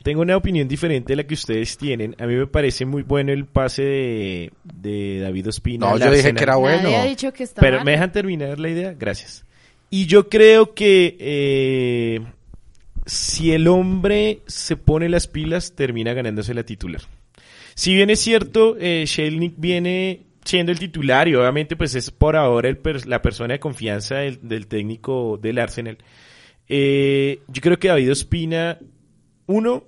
tengo una opinión diferente de la que ustedes tienen. A mí me parece muy bueno el pase de, de David Ospina. No, yo dije que era bueno. Nadie ha dicho que está Pero mal. me dejan terminar la idea, gracias. Y yo creo que eh, si el hombre se pone las pilas, termina ganándose la titular. Si bien es cierto, eh, Shelnick viene siendo el titular y obviamente pues es por ahora el per- la persona de confianza del, del técnico del Arsenal. Eh, yo creo que David Ospina, uno,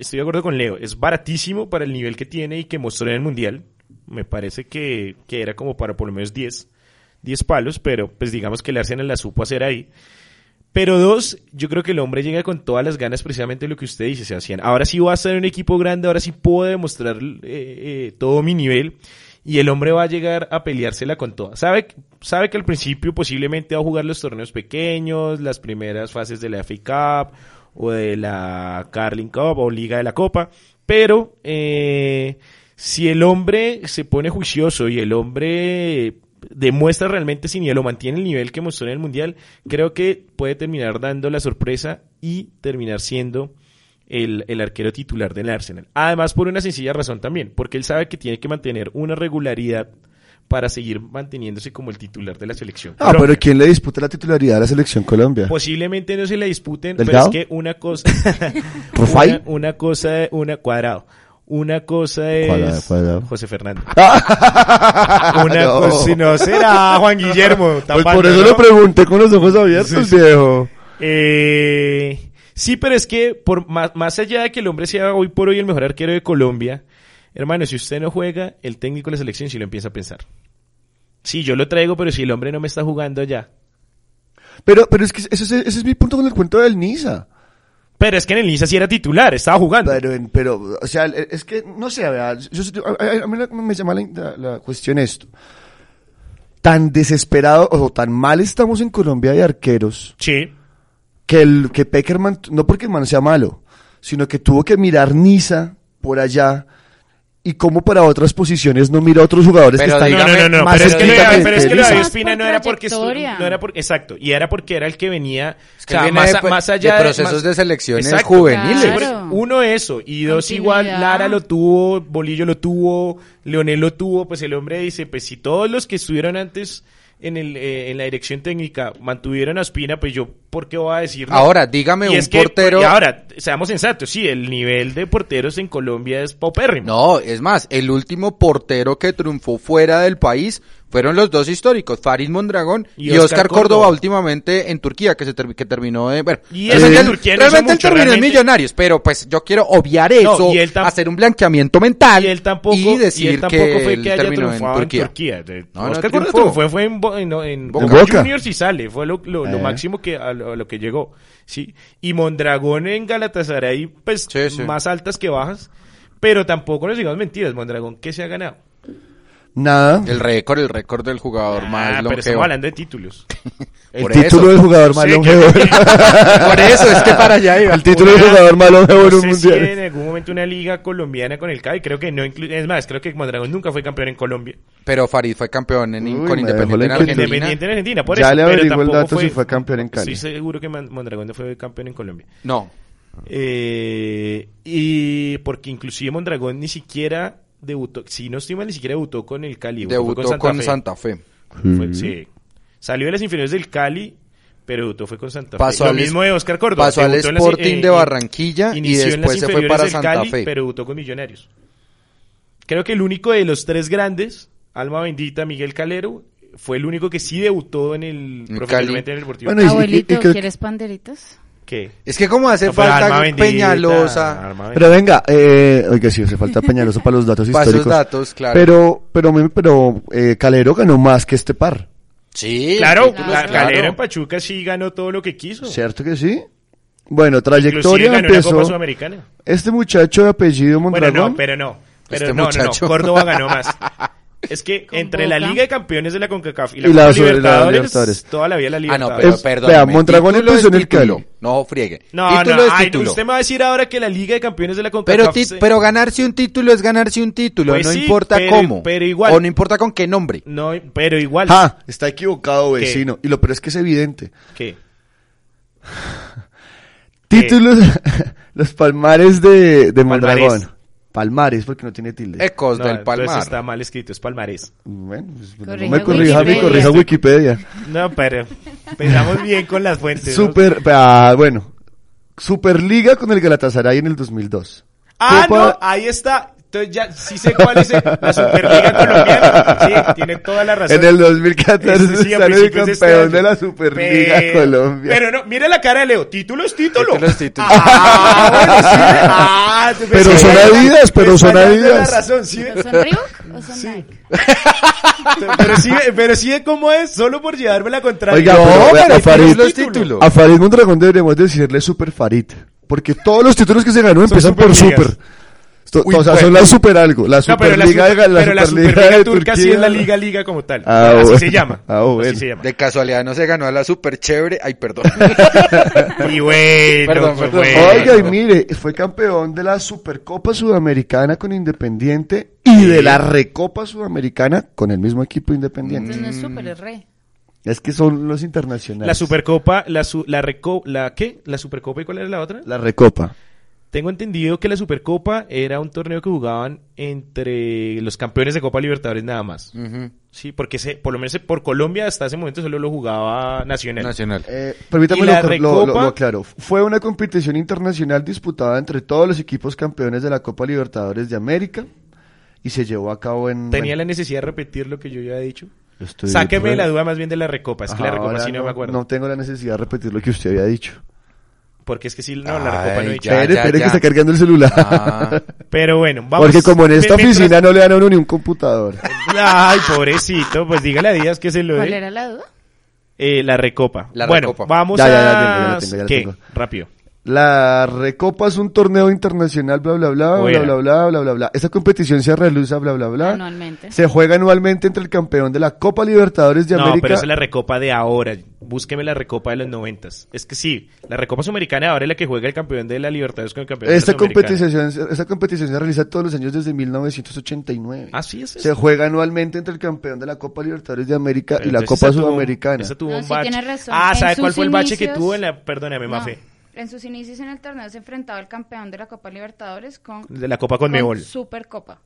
estoy de acuerdo con Leo, es baratísimo para el nivel que tiene y que mostró en el Mundial. Me parece que, que era como para por lo menos 10, 10 palos, pero pues digamos que el Arsenal la supo hacer ahí. Pero dos, yo creo que el hombre llega con todas las ganas precisamente lo que usted dice, Sebastián. Ahora sí va a ser un equipo grande, ahora sí puedo demostrar eh, eh, todo mi nivel y el hombre va a llegar a peleársela con todas. Sabe, sabe que al principio posiblemente va a jugar los torneos pequeños, las primeras fases de la FA Cup o de la Carling Cup o Liga de la Copa, pero eh, si el hombre se pone juicioso y el hombre demuestra realmente si ni lo mantiene el nivel que mostró en el mundial, creo que puede terminar dando la sorpresa y terminar siendo el, el arquero titular del Arsenal. Además, por una sencilla razón también, porque él sabe que tiene que mantener una regularidad para seguir manteniéndose como el titular de la selección. Ah, Colombia. pero ¿quién le disputa la titularidad a la selección Colombia? Posiblemente no se la disputen, ¿Delgado? pero es que una cosa, una, una cosa, una cuadrado. Una cosa es Cuadrado, cuadrado. José Fernando. Una no. cosa, si no será Juan Guillermo. Pues por eso ¿no? lo pregunté con los ojos abiertos, Sí, sí. viejo. Eh, sí, pero es que por más, más allá de que el hombre sea hoy por hoy el mejor arquero de Colombia, hermano, si usted no juega, el técnico de la selección sí lo empieza a pensar. Sí, yo lo traigo, pero si el hombre no me está jugando ya. Pero, pero es que ese, es- ese es mi punto con el cuento del Niza. Pero es que en el Niza sí era titular, estaba jugando. Pero, o sea, es que, no sé, a, a- mí me llama la, la- la cuestión esto. Tan desesperado o tan mal estamos en Colombia de arqueros Sí. que el que Peckerman, no porque el man sea malo, sino que tuvo que mirar Niza por allá y como para otras posiciones no mira a otros jugadores Pero que están No, no, no, no, más pero es que, lo de- cerquita pero es que lo de Ospina no era porque no era por, exacto, y era porque era el que venía, Es que o sea, viene más, de, a- más allá de procesos más- de selecciones Exacto. juveniles. Claro. Por eso, Uno eso, y dos igual. Lara lo tuvo, Bolillo lo tuvo, Leonel lo tuvo, pues el hombre dice, pues si todos los que estuvieron antes en el eh, en la dirección técnica mantuvieron a Ospina, pues yo, ¿por qué voy a decir no? Ahora, dígame Y un es que, portero. y ahora, seamos sensatos, sí, el nivel de porteros en Colombia es paupérrimo. No, es más, el último portero que triunfó fuera del país fueron los dos históricos, Farid Mondragón Y y, Oscar Oscar Córdoba, Córdoba. últimamente en Turquía, que se ter- que terminó de, bueno, Y realmente él- Turquía no realmente él mucho, terminó en. Millonarios, pero pues yo quiero obviar No, eso, él hacer un blanqueamiento mental y él tampoco, y decir y él tampoco que fue él que haya terminó en Turquía. Turquía. De- No, no Oscar Córdoba triunfó. triunfó, fue en, Bo- en, en Boca. Boca. Juniors y sale, fue lo, lo, lo Eh. máximo que a lo, a lo que llegó. Sí. Y Mondragón en Galatasaray, pues Sí, sí. más altas que bajas, pero tampoco nos digamos mentiras, Mondragón, ¿qué se ha ganado? Nada. El récord, el récord del jugador Ah, más pero longevo. estamos hablando de títulos. El Por título eso. del jugador más Sí, longevo. Por eso es que para allá iba. El título del jugador más longevo en un sé si mundial. en algún momento una liga colombiana con el CAI, creo que no inclu- es más, creo que Mondragón nunca fue campeón en Colombia. Pero Farid fue campeón en, Uy, con Independiente en. Argentina. Independiente en Argentina, por Ya eso. le pero averiguo el dato fue, si fue campeón en Cali. Estoy seguro que Mondragón no fue campeón en Colombia. No, Eh, y porque inclusive Mondragón ni siquiera debutó, si no estoy mal, ni siquiera debutó con el Cali. debutó con Santa, Fe. Fe. Fue- sí. Salió de las inferiores del Cali, pero debutó fue con Santa Pasó Fe. Lo al mismo de Oscar Córdoba. pasó al las- Sporting eh, de eh, Barranquilla y después se fue para Santa Cali, Fe. pero debutó con Millonarios. Creo que el único de los tres grandes, Alma Bendita, Miguel Calero, fue el único que sí debutó en el En profesionalmente en el Deportivo. Bueno, y- Abuelito, y creo- ¿quieres panderitas? ¿Qué? Es que como hace No, pero falta Bendita, Peñalosa Bendita. Pero venga, eh, oiga, sí, hace falta Peñaloso para los datos para esos históricos. datos, claro. Pero, pero, me- pero, eh, Calero ganó más que este par. sí, Claro, Ca- claro. Calero en Pachuca sí ganó todo lo que quiso. ¿Cierto que sí? Bueno, Inclusive trayectoria ganó una Copa empezó. Sudamericana. Este muchacho de apellido Bueno, Mondragón. no, pero no. Pero Este no, no, muchacho. no, Córdoba ganó más. Es que Con entre la. Liga de Campeones de la CONCACAF y la, Y la Libertadores, Libertadores. toda la vida la Ah, no, Libertadores. pero Es- perdón. vea, Mondragón empezó en el Cali. No, friegue. No, título no, es ay, título. usted me va a decir ahora que la Liga de Campeones de la Pero, CONCACAF... ti- se- pero ganarse un título es ganarse un título, Pues no sí, importa pero- cómo. pero igual. O no importa con qué nombre. No, pero igual. ¡Ja! Está equivocado, ¿Qué? vecino. Y lo peor es que es evidente. ¿Qué? Títulos, los palmares de, de. Mondragón. Palmares, porque no tiene tilde. Ecos No, del entonces Palmar. está mal escrito, es Palmarés. Bueno, pues, no Corrija me corrija, me corrija Wikipedia. No, pero empezamos bien con las fuentes. ¿no? Super, ah, bueno, Superliga con el Galatasaray en el 2002. Ah, Copa- no, ahí está. Entonces ya sí sé cuál es el- la Superliga colombiana. Sí, tiene toda la razón. En el 2014 Este sí, el este campeón año. de la Superliga Pero- Colombia. Pero no, mire la cara de Leo. Título es título. Título es título. Ah, bueno, sí. Ah, Pero son Adidas, pero son Adidas. la razón, sí. ¿O son Reebok o son Nike? Pero sí, pero sí de cómo es, solo por llevarme la contraria. Oiga, No, pero, a Farid- los título. títulos. A Farid Mondragón deberíamos decirle Super Farid. Porque todos los títulos que se ganó empiezan por. Super. Esto- Uy, o sea, bueno. son la Super algo. La No, pero la, Superliga super- de la pero la Superliga Superliga de turca sí Turquía. es la liga liga como tal. Ah, así bueno. se llama. Ah, bueno. Así se llama. De casualidad no se ganó a la super chévere. Ay, perdón. Y bueno, Perdón, pues perdón. bueno. Oiga, y mire, fue campeón de la Supercopa Sudamericana con Independiente y de la Recopa Sudamericana con el mismo equipo Independiente. Entonces no es súper, es re. Es que son los internacionales. La Supercopa, la, su- la, reco- la ¿qué? ¿La Supercopa y cuál era la otra? La Recopa. Tengo entendido que la Supercopa era un torneo que jugaban entre los campeones de Copa Libertadores nada más. Sí, porque se, por lo menos por Colombia hasta ese momento solo lo jugaba Nacional. Nacional. Eh, permítame ¿Y lo, lo- lo- Recopa? lo aclaro. Fue una competición internacional disputada entre todos los equipos campeones de la Copa Libertadores de América y se llevó a cabo en... Tenía la necesidad de repetir lo que yo ya he dicho. estoy- Sáqueme la duda más bien de la Recopa. Es que la Recopa sí no, me acuerdo. No tengo la necesidad de repetir lo que usted había dicho. Porque es que sí, no, la Recopa no he espere, espere que está cargando el celular. Ah, Pero bueno, vamos. Porque como en esta mientras- oficina no le dan a uno ni un computador. Ay, pobrecito, pues dígale a Díaz que se lo ¿Cuál dé. era la duda? Eh, la Recopa. La bueno, Recopa. vamos Ya, a... ya, ya tengo, ya tengo, ya ¿Qué? tengo. Rápido. La Recopa es un torneo internacional, bla, bla, bla, bla, bla, bla, bla, bla, bla. Esta competición se realiza, bla, bla, bla. Anualmente. Se juega anualmente entre el campeón de la Copa Libertadores de No, América. pero esa es la Recopa de ahora. Búsqueme la Recopa de los noventas. Es que sí, la Recopa Sudamericana de ahora es la que juega el campeón de la Libertadores con el campeón Esta de la Sudamericana. competición, esta competición se realiza todos los años desde 1989. Ah, sí, es Se eso. juega anualmente entre el campeón de la Copa Libertadores de América Pero y la Copa esa tuvo- Sudamericana. esa tuvo No, un sí, bache. tiene razón. Ah, ¿sabe cuál fue el bache que tuvo en la... Perdóname, No, Mafe. En sus inicios en el torneo se enfrentaba al campeón de la Copa Libertadores con, De la Copa con Conmebol. Supercopa.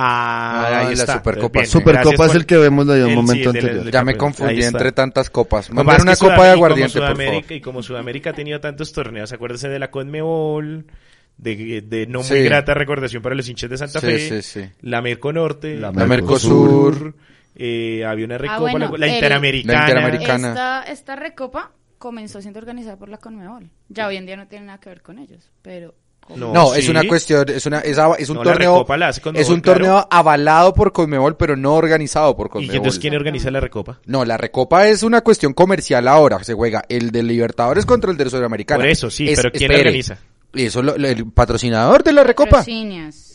Ah, Ah, ahí la está. Supercopa, Bien, sí. Supercopa gracias es el que vemos de un momento sí, la- anterior. del ya me confundí entre tantas copas. Mandar una copa de Sudam- y como aguardiente, por favor. Y como Sudamérica ha tenido tantos torneos, acuérdese de la Conmebol, de, de no muy Sí. grata recordación para los hinchas de Santa Sí, Fe, sí, sí. la Merco Norte, La La Mercosur. eh, había una recopa, bueno, la, la el- Interamericana. La Interamericana. Esta, esta recopa comenzó siendo organizada por la Conmebol. Ya hoy en día no tiene nada que ver con ellos, pero... No, No, sí. es una cuestión, es una, es, un No, torneo, Recopa la hace Conmebol, es un claro. torneo avalado por Conmebol, pero no organizado por ¿Y Conmebol. entonces quién organiza la recopa? No, la recopa es una cuestión comercial ahora. Se juega el de Libertadores contra el de Sudamericana. Por eso, sí, Es- pero ¿quién espere, organiza? Eso, lo- lo- el patrocinador de la recopa. Patrocinias.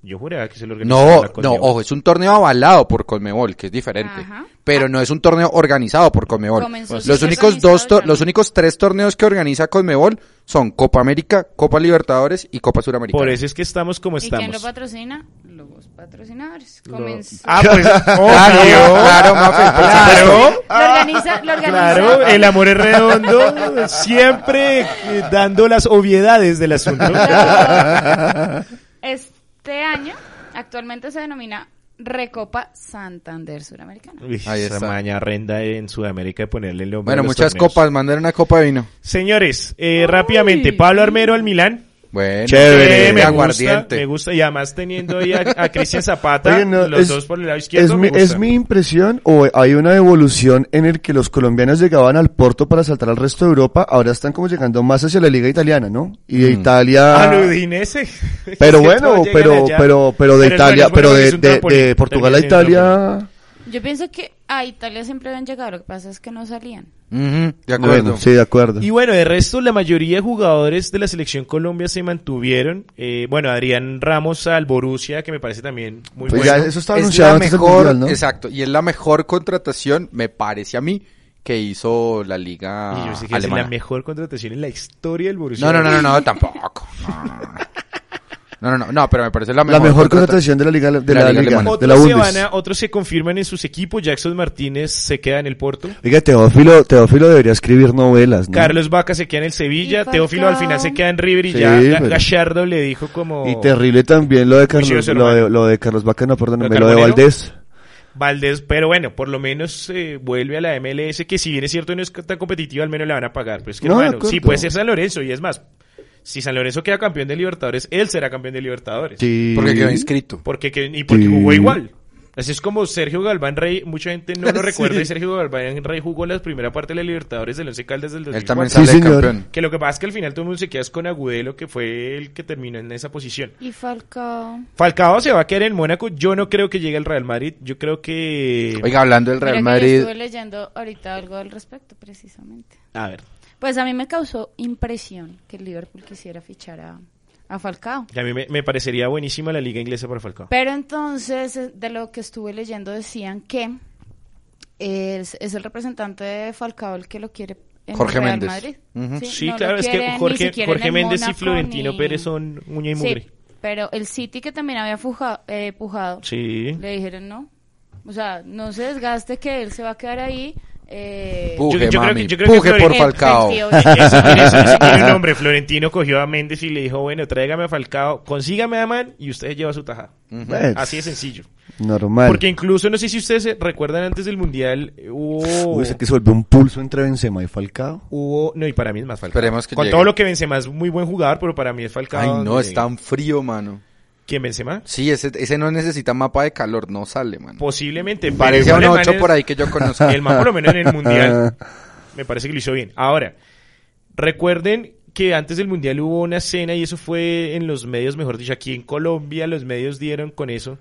Yo juraba que se lo organizaba No, la no, ojo, es un torneo avalado por Conmebol, que es diferente. Ajá. Pero no es un torneo organizado por Conmebol. Comenzó Los únicos dos, to- los únicos tres torneos que organiza Conmebol son Copa América, Copa Libertadores y Copa Suramericana. Por eso es que estamos como ¿Y quién lo estamos. patrocina? Los patrocinadores. Lo- Comenzó... Ah, pues, Claro, obvio. claro, Mafe, por Claro. Lo organiza, lo organiza. Claro, el amor es redondo, siempre eh, dando las obviedades del asunto. Este año, actualmente se denomina Recopa Santander Suramericana. Uy, Ahí esa está. maña renda en Sudamérica de ponerle el nombre Bueno, a los muchas torneos. copas, mandar una copa de vino. Señores, eh, rápidamente, Pablo Armero al Milán. Bueno, Chévere, Eh, me gusta, me gusta, y además teniendo ahí a, a Cristian Zapata, Oye, no, los es- dos por el lado izquierdo, ¿Es mi, gusta. ¿Es mi impresión o hay una evolución en el que los colombianos llegaban al Porto para saltar al resto de Europa? Ahora están como llegando más hacia la liga italiana, ¿no? Y de Mm. Italia... Ah, lo de Udinese. Pero bueno, pero, allá. pero, pero de Italia, bueno, pero de, de, de Portugal a Italia... Yo pienso que a Italia siempre habían llegado, lo que pasa es que no salían. De acuerdo. Bueno, sí, de acuerdo. Y bueno, de resto, la mayoría de jugadores de la selección Colombia se mantuvieron. Eh, bueno, Adrián Ramos al Borussia, que me parece también muy Pues bueno. ya eso estaba es anunciado la antes del mejor, Mundial, ¿no? exacto, y es la mejor contratación, me parece a mí, que hizo la liga y yo sé que es la mejor contratación en la historia del Borussia. No, no, no, no, no, tampoco. No, no, no. No, no, pero me parece la La mejor, mejor contrata- contratación de la liga de de la la, liga liga, alemana. de la Otros se van a, otros se confirman en sus equipos. Jackson Martínez se queda en el Porto. Oiga, Teófilo, Teófilo debería escribir novelas, ¿no? Carlos Vaca se queda en el Sevilla. Teófilo al final se queda en River y Sí, ya pero- Gallardo le dijo como... Y terrible también lo de Juicio Carlos, lo de, lo de Carlos Vaca, no, perdóname, ¿Lo de lo de Carbonero? Valdés. Valdés, pero bueno, por lo menos eh, vuelve a la MLS, que si bien es cierto no es tan competitiva, al menos le van a pagar. Pero es que, No, hermano, sí puede ser San Lorenzo, y es más, si San Lorenzo queda campeón de Libertadores, él será campeón de Libertadores. Sí. Porque quedó inscrito. Porque, que- y porque Sí. jugó igual. Así es como Sergio Galván Rey, mucha gente no lo Sí. recuerda, y Sergio Galván Rey jugó la primera parte de la Libertadores del Once Caldas del 2004. Él también Sí, sale señor. campeón. Que lo que pasa es que al final todo el mundo se queda con Agudelo, que fue el que terminó en esa posición. Y Falcao. Falcao se va a quedar en Mónaco. Yo no creo que llegue al Real Madrid. Yo creo que... Oiga, hablando del Mira Real que yo Madrid, estuve leyendo ahorita algo al respecto, precisamente. A ver. Pues a mí me causó impresión que el Liverpool quisiera fichar a, a Falcao. que a mí me, me parecería buenísima la liga inglesa para Falcao. Pero entonces, eh, de lo que estuve leyendo, decían que es, es el representante de Falcao el que lo quiere en Jorge el Real Méndez. Madrid. Sí, no claro, es que Jorge, Méndez y Florentino ni- Pérez son uña y Sí, mugre. pero el City que también había fuja- eh, pujado, Sí. le dijeron no. O sea, no se desgaste que él se va a quedar ahí. Eh, Puje, Yo- yo creo mami, que- yo creo que puje por Falcao. Eso eso- eso tiene un nombre. Florentino cogió a Méndez y le dijo, bueno, tráigame a Falcao, consígame a Man y usted lleva su tajada. Bueno, Así de sencillo. Normal. Porque incluso, no sé si ustedes se recuerdan antes del Mundial, hubo... Uy, ese que se volvió un pulso entre Benzema y Falcao. Hubo, no, y para mí es más Falcao. Esperemos que Con llegue. todo lo que Benzema es muy buen jugador, pero para mí es Falcao. Ay, no, es tan frío, mano. ¿Quién Benzema? Sí, ese, ese no necesita mapa de calor, no sale, mano. Posiblemente. Parece un el man 8 es- por ahí que yo conozco. El man por lo menos en el Mundial me parece que lo hizo bien. Ahora, recuerden que antes del Mundial hubo una cena y eso fue en los medios, mejor dicho, aquí en Colombia los medios dieron con eso.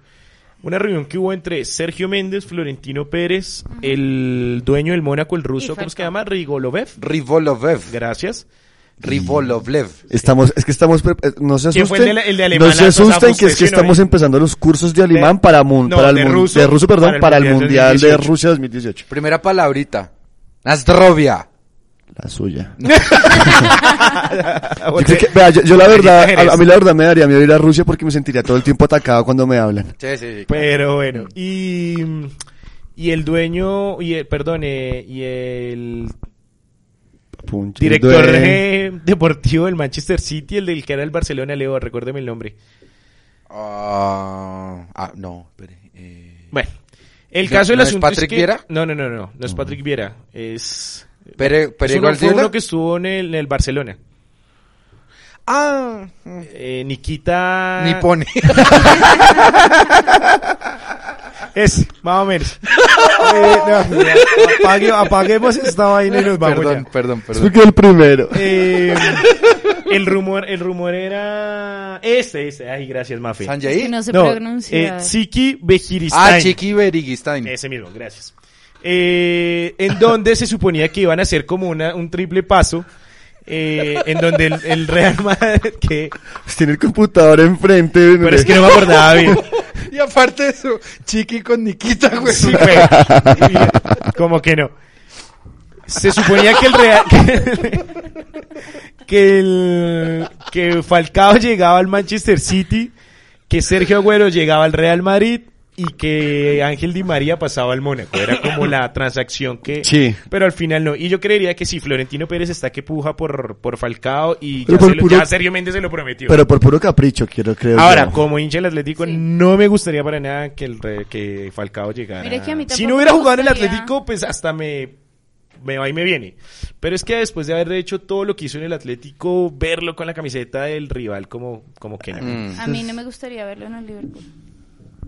Una reunión que hubo entre Sergio Méndez, Florentino Pérez, el dueño del Mónaco, el ruso, ¿cómo es que se llama? Rigolovev. Rivolovev. Gracias. Rivolovlev. Estamos, es que estamos, eh, no se ¿Quién fue asusten, el de- el de alemán? no se asusten que es que estamos empezando los cursos de alemán para, mun- no, para el de ruso, de ruso, perdón, para para el Mundial de 2018. Rusia 2018. Primera palabrita. Nastrovia. La suya. Yo, creo que- vea, yo, yo la verdad, a, a mí la verdad me daría miedo ir a Rusia porque me sentiría todo el tiempo atacado cuando me hablan. Sí, sí, sí. Pero bueno, y, y el dueño, y el, perdón, eh, y el Punch. director deportivo del Manchester City, el del que era el Barcelona, Leo, recuérdeme el nombre. Ah, ah, no, espere. eh, Bueno, el ¿No- caso del no es asunto Patrick que- Vieira? No, no, no, no, no es Patrick Viera, es... Pere, Pere es uno, fue uno que estuvo en el, en el Barcelona. Ah, Eh, Nikita... ni pone. Es, más o menos. Eh, no, ya, apague- apaguemos esta vaina y nos vamos perdón, ya. perdón, perdón. Explique el primero. Eh, el rumor, el rumor era este, este. Ay, gracias, Mafe. Es ¿Sanjay? que no se No, pronuncia. eh, Siki Bejiristain. Ah, Chiqui Berigistain. Ese mismo, gracias. Eh, en donde se suponía que iban a hacer como una, un triple paso. Eh, en donde el, el Real Madrid que Tiene el computador enfrente. pero es que no me acordaba bien Y aparte de eso, Chiqui con Nikita, güey. Sí, güey. Como que no. Se suponía que el Real que el que Falcao llegaba al Manchester City, que Sergio Agüero llegaba al Real Madrid y que Ángel Di María pasaba al Mónaco. Era como la transacción que Sí. pero al final no. Y yo creería que si Florentino Pérez está que puja por, por Falcao y ya, por se lo- puro- ya Sergio Méndez se lo prometió. Pero por puro capricho, quiero creo. Ahora, yo. como hincha del Atlético, Sí. no me gustaría para nada que el re- que Falcao llegara. Mire que a mí si no hubiera jugado en el. Atlético, pues hasta me, me va y me viene. Pero es que después de haber hecho todo lo que hizo en el Atlético, verlo con la camiseta del rival, como, como que no. Mm. A mí no me gustaría verlo en el Liverpool.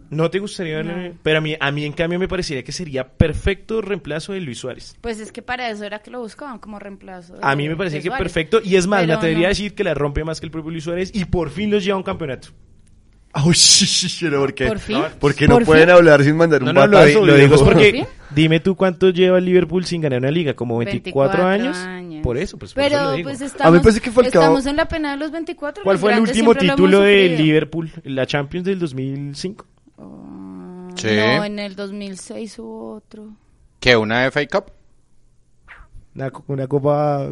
No te gustaría No. pero a mí, a mí en cambio me parecería que sería perfecto reemplazo de Luis Suárez. Pues es que para eso era que lo buscaban como reemplazo. de- A mí me parecía que Suárez. perfecto, y es más, me Pero atrevería a no. decir que la rompe más que el propio Luis Suárez, y por fin los lleva a un campeonato. Ay, sí, sí, sí, pero ¿por qué? Por fin. ¿Por qué no Por pueden fin. hablar sin mandar un no, lo, batazo? lo digo es porque. Dime tú cuánto lleva el Liverpool sin ganar una liga, como 24, 24 años? años. Por eso, pues por eso Pero lo digo. pues A mí estamos, me parece que Falcao- estamos en la pena de los 24. ¿Cuál los fue el último título de. Liverpool? ¿La Champions del 2005? Ah, Sí. No, en el 2006 hubo otro. ¿Qué? ¿Una FA Cup? Una, una copa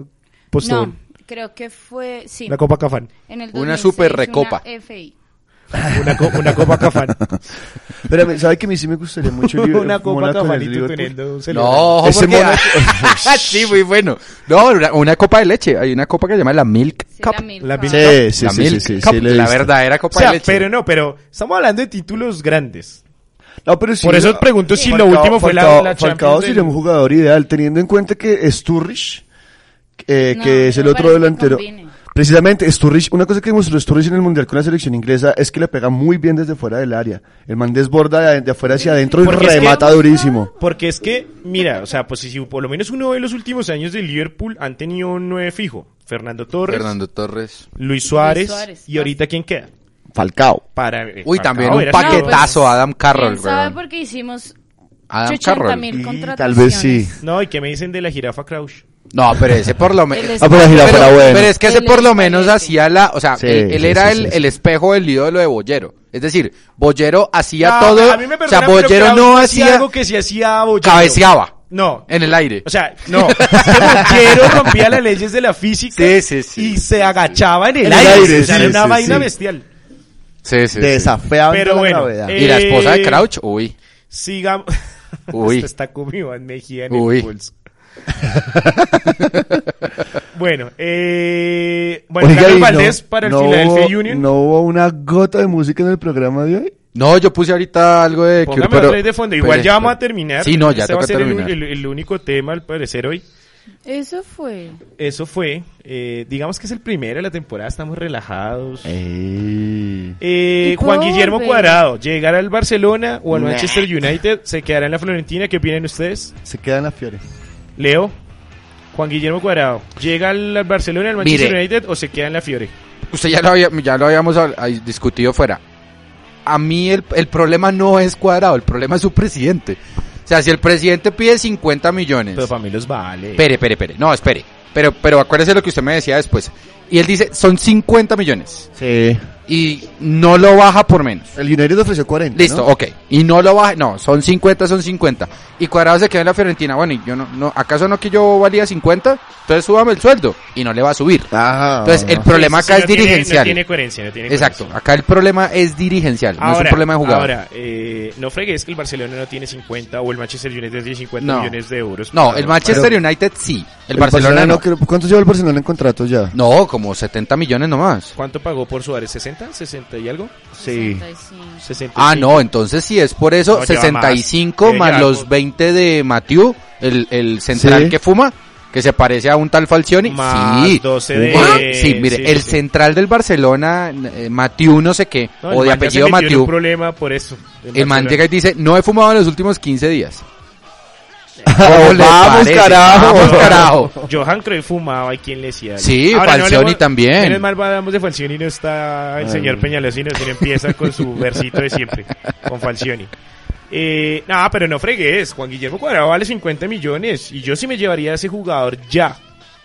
postal. No, creo que fue, sí, Una copa cafán. en el una 2006, super recopa. Una FI. Una, co- una copa cafán. Pero, ¿sabe que a mí sí me gustaría mucho el una copa el cafanito Liverpool? teniendo un No, Ese porque... Sí, muy bueno. No, una, una copa de leche. Hay una copa que se llama la Milk Sí, Cup. la Milk La Cup. Sí, sí, la sí, Milk sí, Cup, lo la verdadera O copa sea, de leche. pero no, pero estamos hablando de títulos grandes. No, pero Por eso no, pregunto si lo Falcao- último fue la, Falcao- la Falcao Champions sería un jugador ideal, teniendo en cuenta que Sturridge, eh, No, que es el otro delantero. combine. Precisamente, Sturridge, una cosa que demostró Sturridge en el Mundial con la selección inglesa es que le pega muy bien desde fuera del área. El man desborda de, de afuera hacia adentro y Porque es que- remata durísimo. Porque es que, mira, o sea, pues si, por lo menos uno ve los últimos años de Liverpool, han tenido un nueve fijo. Fernando Torres, Fernando Torres. Luis Suárez, Suárez. y ahorita ¿quién queda? Falcao. Para, eh, Uy, Falcao también un paquetazo, No, pues, Adam Carroll, ¿Quién sabe weón. porque hicimos Adam 80 Carroll. mil Y tal vez sí. No, ¿y qué me dicen de la jirafa Crouch? No, pero ese por lo menos... Ah, pero es que ese por lo menos hacía la, o sea, Sí, él, él sí, era sí, el, sí, el espejo del ídolo de Bollero. Es decir, Bollero hacía No, todo, a mí me o sea, Bollero no hacía algo que se hacía Bollero. cabeceaba No. en el aire. O sea, no. Bollero rompía las leyes de la física Sí, sí, sí. y se agachaba en el, En el aire. aire, o sea, sí, era una sí, vaina sí. bestial. Sí, sí. Desafiaba Pero la bueno, gravedad. eh, Y la esposa de Eh, Crouch, uy. Sigamos. Uy. Esto está como Iván Mejía en Uy. el pulso. bueno, eh, bueno, Oiga, Carlos Valdés para el no Philadelphia hubo- Union. ¿No hubo una gota de música en el programa de hoy? No, yo puse ahorita algo de Cure, Póngame pero... otra vez de fondo. Igual pero- ya vamos a terminar. Sí, no, ya Este va a toca ser el, terminar. el- el único tema al parecer hoy. Eso fue. Eso fue, eh, digamos que es el primero de la temporada, estamos relajados. Eh. Eh, Juan Guillermo volver. Cuadrado, ¿llegará al Barcelona o al Nah. Manchester United? ¿Se quedará en la Florentina? ¿Qué opinan ustedes? Se quedan las fiores. Leo, Juan Guillermo Cuadrado, ¿llega al Barcelona, al Manchester Mire. United o se queda en la Fiore? Usted ya lo, había, ya lo habíamos discutido fuera. A mí el, el problema no es cuadrado, el problema es su presidente. O sea, si el presidente pide 50 millones... Pero para mí los vale. Espere, espere, espere. No, espere. Pero, pero acuérdese lo que usted me decía después. Y él dice, son 50 millones. Sí. Y no lo baja por menos. El United ofreció 40. Listo, ¿no? ok. Y no lo baja, no, son 50, son 50. Y Cuadrado se queda en la Fiorentina. Bueno, y yo no, no, ¿acaso no que yo valía 50? Entonces súbame el sueldo. Y no le va a subir. Ajá. Entonces, el problema acá sí, es no tiene- dirigencial. no tiene coherencia, no tiene Exacto. coherencia. Acá el problema es dirigencial, no es un problema de jugador. Ahora, eh, no fregues que el Barcelona no tiene 50 o el Manchester United tiene 50 No. millones de euros. no, el Manchester Pero- United sí. El, Barcelona, no. ¿Cuánto lleva el Barcelona en contratos ya? No, como 70 millones nomás. ¿Cuánto pagó por Suárez? ¿60? ¿60 y algo? Sí. 65. 65. Ah, no, entonces sí es por eso No, lleva 65 más. más, los pues. 20 de Mathieu, el, el central Sí. que fuma, que se parece a un tal Falcioni. Más sí. 12 de- Ah, sí, mire, sí, el sí. central del Barcelona, eh, Mathieu no sé qué, No, el o de man apellido Mathieu. un problema por eso. El man Barcelona. llega y dice, no he fumado en los últimos 15 días. Oh, vamos, parece? carajo. Vamos, carajo. Johan Cruyff fumaba y quién le decía. Sí, Ahora, no Falcioni hablemos- también. Menos mal hablamos de Falcioni no está el Ay. señor Peñalosino, sino empieza con su versito de siempre, con Falcioni. Eh, nada, pero no fregues, Juan Guillermo Cuadrado vale 50 millones y yo sí me llevaría a ese jugador ya.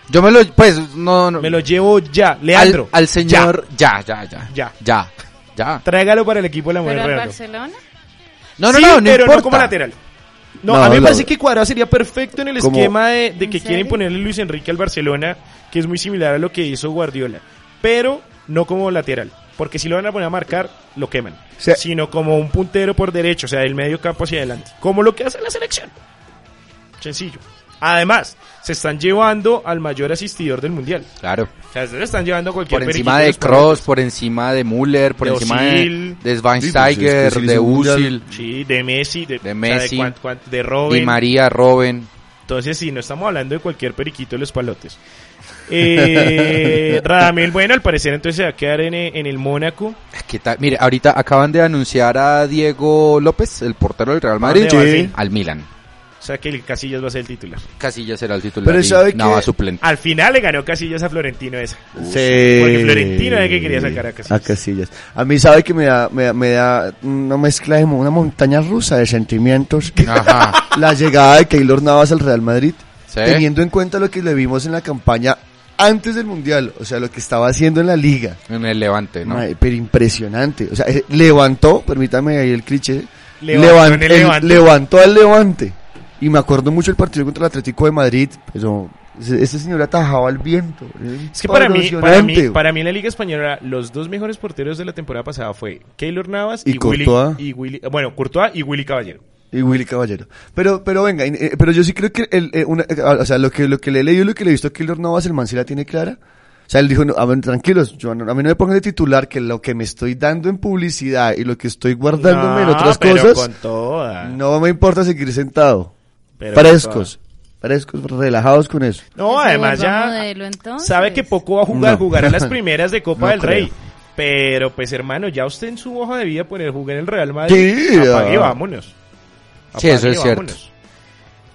Yo me lo, pues, no, no. Me lo llevo ya, Leandro. al, al señor, ya, ya, ya, Ya. ya, ya. Tráigalo para el equipo de la Mujer ¿Pero al. Barcelona? No, no, Sí, no, no pero importa. no como lateral. No, No, a mí me no. parece que Cuadrado sería perfecto en el esquema de, de ¿En que quieren ponerle Luis Enrique al Barcelona, que es muy similar a lo que hizo Guardiola, pero no como lateral, porque si lo van a poner a marcar, lo queman, Sí. sino como un puntero por derecho, o sea, del medio campo hacia adelante, como lo que hace la selección. Sencillo. Además, se están llevando al mayor asistidor del mundial. Claro. O sea, se están llevando a cualquier Por encima de palotes. por encima de Müller, por De encima de, de Sí, pues, Schweinsteiger, es que sí de. Usil, Sí, de Messi, de, De o sea, Messi. de Di Robin. María, Robben. Entonces, sí, no estamos hablando de cualquier periquito de los palotes. Eh, Radamel, bueno, al parecer entonces se va a quedar en, en el Mónaco. ¿Qué tal? Mire, ahorita acaban de anunciar a Diego López, el portero del Real Madrid, sí? al Milan. O sea que el Casillas va a ser el titular. Casillas será el titular Pero y ¿sabe Nava qué? suplente. Al final le ganó Casillas a Florentino esa. Sí. Porque Florentino era el que quería sacar a Casillas. A Casillas. A mí sabe que me da, me da, me da una mezcla de una montaña rusa de sentimientos. Ajá. La llegada de Keylor Navas al Real Madrid, Sí. teniendo en cuenta lo que le vimos en la campaña antes del Mundial, o sea, lo que estaba haciendo en la liga. En el Levante, ¿no? Pero impresionante. O sea, eh, levantó, permítame ahí el cliché, Levantó el- Levante. levantó al Levante. Y me acuerdo mucho el partido contra el Atlético de Madrid, pero ese, señor atajaba al viento. Es que para mí, para mí, para mí en la Liga Española, los dos mejores porteros de la temporada pasada fue Keylor Navas Y y, Willy, Courtois. y Willy, bueno, Courtois y Willy Caballero. Y Willy Caballero. Pero, pero venga, eh, pero yo sí creo que el, eh, una- eh, o sea, lo que, lo que le he leído y lo que le he visto a Keylor Navas, el man sí la tiene clara. O sea, él dijo, no, a ver, tranquilos, yo, a mí no me pongan de titular que lo que me estoy dando en publicidad y lo que estoy guardándome en otras pero cosas, con toda. no me importa seguir sentado. Pero frescos, frescos, relajados con eso. No, ¿Se además ya modelo, sabe que poco va a jugar, No. jugará las primeras de Copa No del Rey. creo. Pero pues hermano, ya usted en su hoja de vida poner jugar en el Real Madrid, Sí, apague ah. vámonos. Sí, Apague eso y es cierto.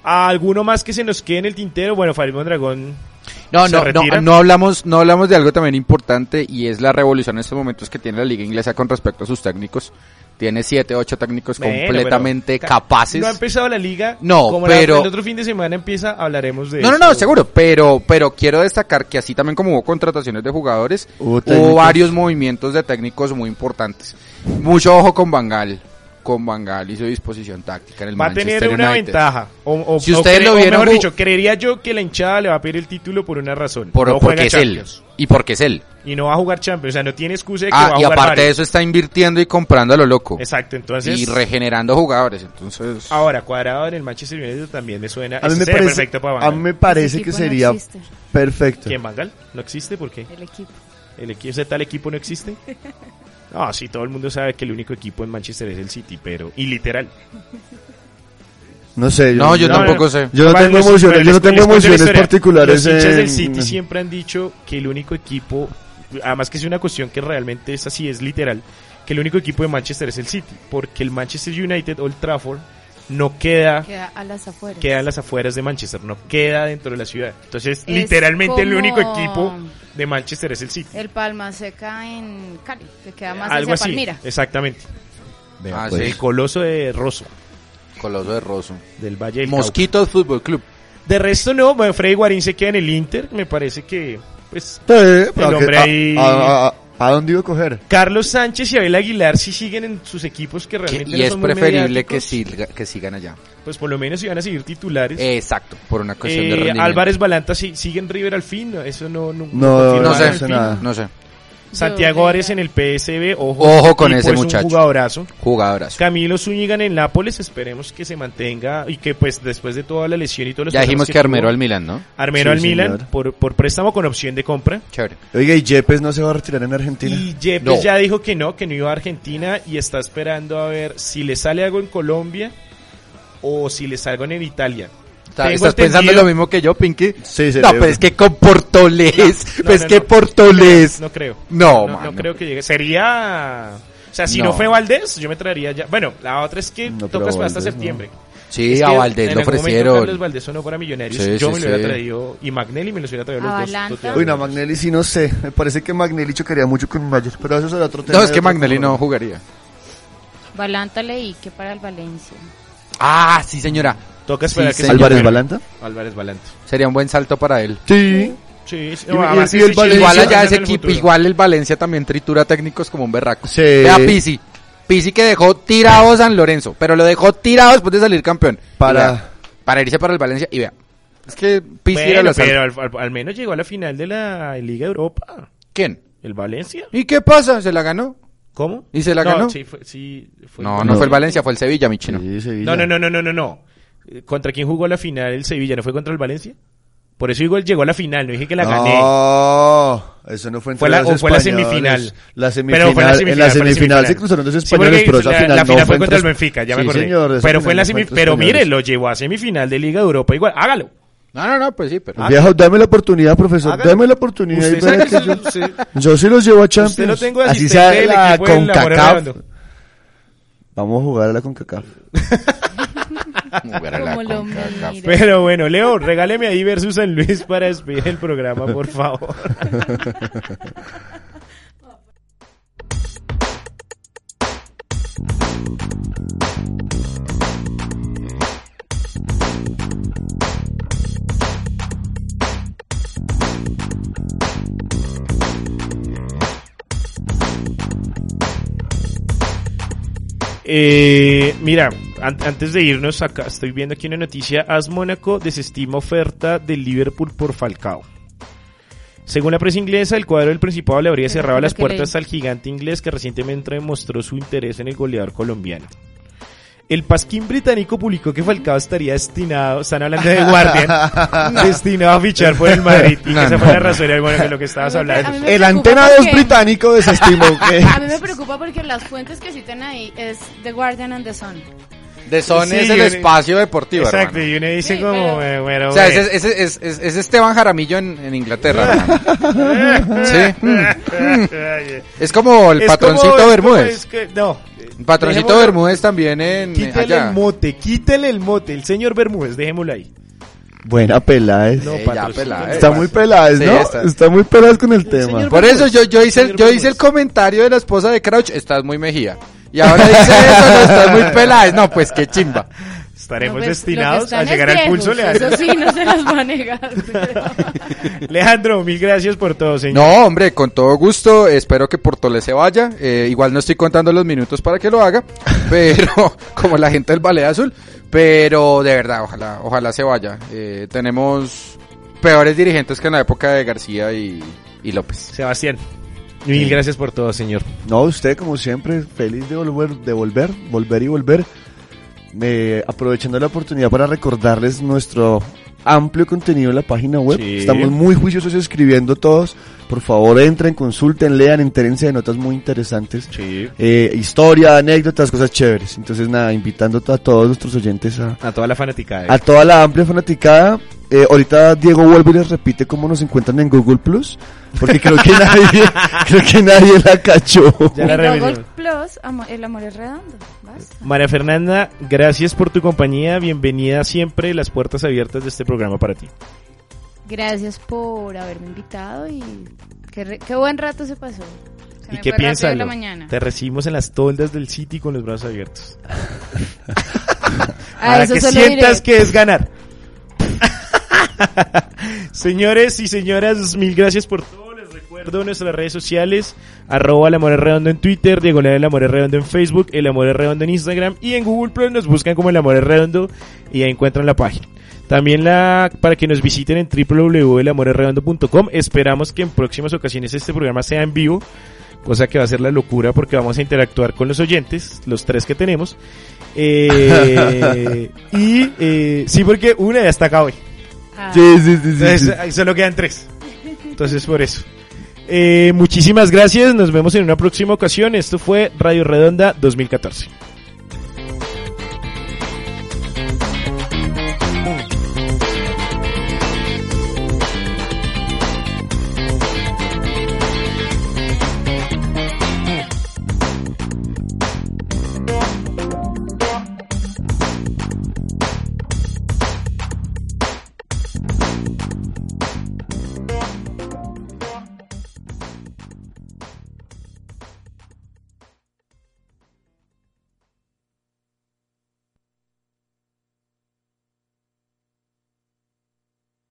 ¿Alguno más que se nos quede en el tintero? Bueno, Farid Mondragón No, no, no, no hablamos, no hablamos de algo también importante y es la revolución en estos momentos que tiene la liga inglesa con respecto a sus técnicos. Tiene siete, ocho técnicos Bueno, completamente capaces. No ha empezado la liga. No, como la- pero- el otro fin de semana empieza, hablaremos de No, no, eso. no, seguro, pero, pero quiero destacar que así también como hubo contrataciones de jugadores, Hubo hubo, varios movimientos de técnicos muy importantes. Mucho ojo con Bangal, con Bangal y su disposición táctica en el Va a Manchester tener una United. ventaja. O, o- Si ustedes lo o vieron mejor ju- dicho, creería yo que la hinchada le va a pedir el título por una razón. Por, no porque es él. Y porque es él. Y no va a jugar Champions. O sea, no tiene excusa de que Ah, va a y jugar aparte de varios. eso está invirtiendo y comprando a lo loco. Exacto, entonces... y regenerando jugadores. Entonces, Ahora, cuadrado en el Manchester United también me suena... A mí me parece, perfecto para a Bangal. mí me parece que no sería existe, perfecto. ¿Quién, Bangal? ¿No existe? ¿Por qué? el equipo. ¿El equipo, ese tal equipo no existe? No, sí, todo el mundo sabe que el único equipo en Manchester es el City, pero... Y literal. No sé. no, yo no, tampoco no. sé. Yo no tengo emociones, yo no tengo emociones particulares. Los hinchas del City siempre han dicho que el único equipo, además que es una cuestión que realmente es así, es literal, que el único equipo de Manchester es el City, porque el Manchester United, Old Trafford, no queda, Queda a las afueras. queda en las afueras de Manchester, no queda dentro de la ciudad. Entonces, Es literalmente el único equipo de Manchester es el City. El Palma Seca en Cali, que queda más Algo hacia así, Palmira. exactamente. Ah, pues. El coloso de Rosso, Coloso de Rosso. del Valle del Cauca. Mosquitos Fútbol Club. De resto no, bueno, Freddy Guarín se queda en el Inter, me parece que, pues, Sí, pero hombre que- a- ahí- a, a- a dónde iba a coger? Carlos Sánchez y Abel Aguilar si siguen en sus equipos que realmente y no es son preferible que, mediáticos, siga- que sigan allá. pues por lo menos si van a seguir titulares. Exacto, por una cuestión de Eh, rendimiento. Álvarez Balanta si, sigue en River al fin, eso no, no, No, no no sé nada. No sé. Santiago Ares en el PSB, ojo, Ojo con ese es muchacho. un jugadorazo. Jugadoras. Camilo Zúñiga en el Nápoles, esperemos que se mantenga y que pues después de toda la lesión y todos los Ya dijimos problemas que Armero tuvo, al Milan, ¿no? Armero Sí, al Milan señor. por, por préstamo con opción de compra. Chévere. Oiga, y Yepes no se va a retirar en Argentina. Y Yepes No. ya dijo que no, que no iba a Argentina y está esperando a ver si le sale algo en Colombia o si le salgo en Italia. Está- ¿Estás pensando lo mismo que yo, Pinky? Sí, No, cerebro. pues que con Portolés. No, pues no, que no. Portolés. No creo. No, no, creo que llegue. Sería... O sea, si no. No. fue Valdés, yo me traería ya... Bueno, la otra es que No, pero toca esperar hasta septiembre. Sí, Es a Valdés lo ofrecieron. Carlos Valdés sonó para Millonarios. Sí, yo sí, me lo hubiera sí. traído... Y Magnelli me los hubiera traído los dos. Dos Uy, no. Magnelli sí no sé. Me parece que Magnelli chocaría mucho con Mayer, pero eso será otro tema. No, es que Magnelli no jugaría. Balanta leí que para el Valencia. Ah, sí, señora. Toca esperar Sí, que. ¿Álvarez. Balanta? Álvarez Balanta. Sería un buen salto para él. Sí. Sí, sí. Y- No, y- además y ese el chico Valencia- Igual allá ese equipo, igual el Valencia también tritura técnicos como un berraco. Sí. Vea Pisi. Pisi que dejó tirado San Lorenzo, pero lo dejó tirado después de salir campeón. Para- vea, para irse para el Valencia y vea. Es que Pisi era Bueno, la sal- pero al, al- al menos llegó a la final de la Liga Europa. ¿Quién? ¿El Valencia? ¿Y qué pasa? ¿Se la ganó? ¿Cómo? ¿Y se la no, ganó? Sí, fue, sí, fue No, el- no, fue el Valencia, fue el Sevilla, mi chino. Sí, Sevilla. No, no, no, no, no, no, no. ¿Contra quién jugó la final el Sevilla? ¿No fue contra el Valencia? Por eso igual llegó a la final, no dije que la gané. No, eso no fue entre Fue la- los o fue la semifinal. La Pero semifinal, fue la en semifinal, la fue la semifinal se semifinal. cruzaron dos españoles, pero esa la, final la no final fue contra el Benfica, ya me Sí, acordé. señor, esa pero fue final la no semi, entre pero mire, lo llevó a semifinal de Liga de Europa igual. Hágalo. No, no, no, pues sí, pero... Viejo, dame la oportunidad, profesor. Hágalo. Dame la oportunidad. y sabe que yo, usted- yo sí los llevo a Champions. Usted lo tengo de Así sea la CONCACAF. Vamos a jugar a la CONCACAF. Lo. Pero bueno, Leo, regáleme ahí versus San Luis para despedir el programa, por favor. Eh, mira, antes de irnos acá, estoy viendo aquí una noticia. As Mónaco desestima oferta del Liverpool por Falcao. Según la prensa inglesa, el cuadro del Principado le habría cerrado las puertas leí. al gigante inglés que recientemente demostró su interés en el goleador colombiano. El Pasquín británico publicó que Falcao estaría destinado, están hablando de Guardian, destinado a fichar por el Madrid. Y que esa fue la razón bueno, de lo que estabas hablando. El antena 2 porque- británico desestimó que... A mí me preocupa porque las fuentes que citan ahí es The Guardian and The Sun. De Son Sí, es el espacio deportivo, Exacto, hermano. y uno dice Sí, como, pero- eh, bueno, O sea, ese- es, es- es Esteban Jaramillo en, en Inglaterra. Sí. mm. Es como el Es patroncito como- es como- Bermúdez. es que- no. El patroncito Dejémoslo- Bermúdez también en Quítele allá. el mote, quítele el mote. El señor Bermúdez, dejémoslo ahí. Buena Peláez. No, Eh. Peláez. Está muy Peláez, Sí, ¿no? está- Está muy Peláez con el tema. señor- Por eso yo, yo hice, yo hice el comentario de la esposa de Crouch, estás muy Mejía. Y ahora dice eso, no, estás muy Peláez. No, pues qué chimba. Estaremos No, pues, destinados a llegar al pulso, Leandro. Eso sí, no se las va a negar. pero- Leandro, mil gracias por todo, señor. No, hombre, con todo gusto. Espero que Portole se vaya. Eh, igual no estoy contando los minutos para que lo haga, pero como la gente del Ballet Azul. Pero de verdad, ojalá, ojalá se vaya. Eh, tenemos peores dirigentes que en la época de García y, y López. Sebastián, mil gracias por todo, señor. No, usted como siempre, feliz de volver, de volver, volver y volver. Eh, aprovechando la oportunidad para recordarles nuestro amplio contenido en la página web. Sí. Estamos muy juiciosos escribiendo todos. Por favor, entren, consulten, lean, entérense de notas muy interesantes. Sí. Eh, historia, anécdotas, cosas chéveres. Entonces, nada, invitando a todos nuestros oyentes a, A toda la fanática. a toda la amplia fanaticada. Eh, ahorita Diego vuelve y les repite cómo nos encuentran en Google Plus, porque creo que nadie, creo que nadie la cachó. Ya la En Google. Plus, amo- el amor es redondo. Basta. María Fernanda, gracias por tu compañía. Bienvenida siempre. Las puertas abiertas de este programa para ti. Gracias por haberme invitado y qué, re- qué buen rato se pasó. Se ¿Y qué piensas? la mañana. Te recibimos en las toldas del City con los brazos abiertos. A para que sientas diré. que es ganar. Señores y señoras, mil gracias por todo. Les recuerdo nuestras redes sociales, arroba el amor es redondo en Twitter, diagonal el amor es redondo en Facebook, el amor es redondo en Instagram y en Google Plus nos buscan como el amor es redondo y ahí encuentran la página. También la, para que nos visiten en www.elamoresredondo.com. Esperamos que en próximas ocasiones este programa sea en vivo, cosa que va a ser la locura porque vamos a interactuar con los oyentes, los tres que tenemos. Eh, y eh, sí, porque una ya está acá hoy. Ah, Sí, sí, sí, sí, Entonces, sí. ahí solo quedan tres. Entonces, por eso. Eh, muchísimas gracias. Nos vemos en una próxima ocasión. Esto fue Radio Redonda 2014.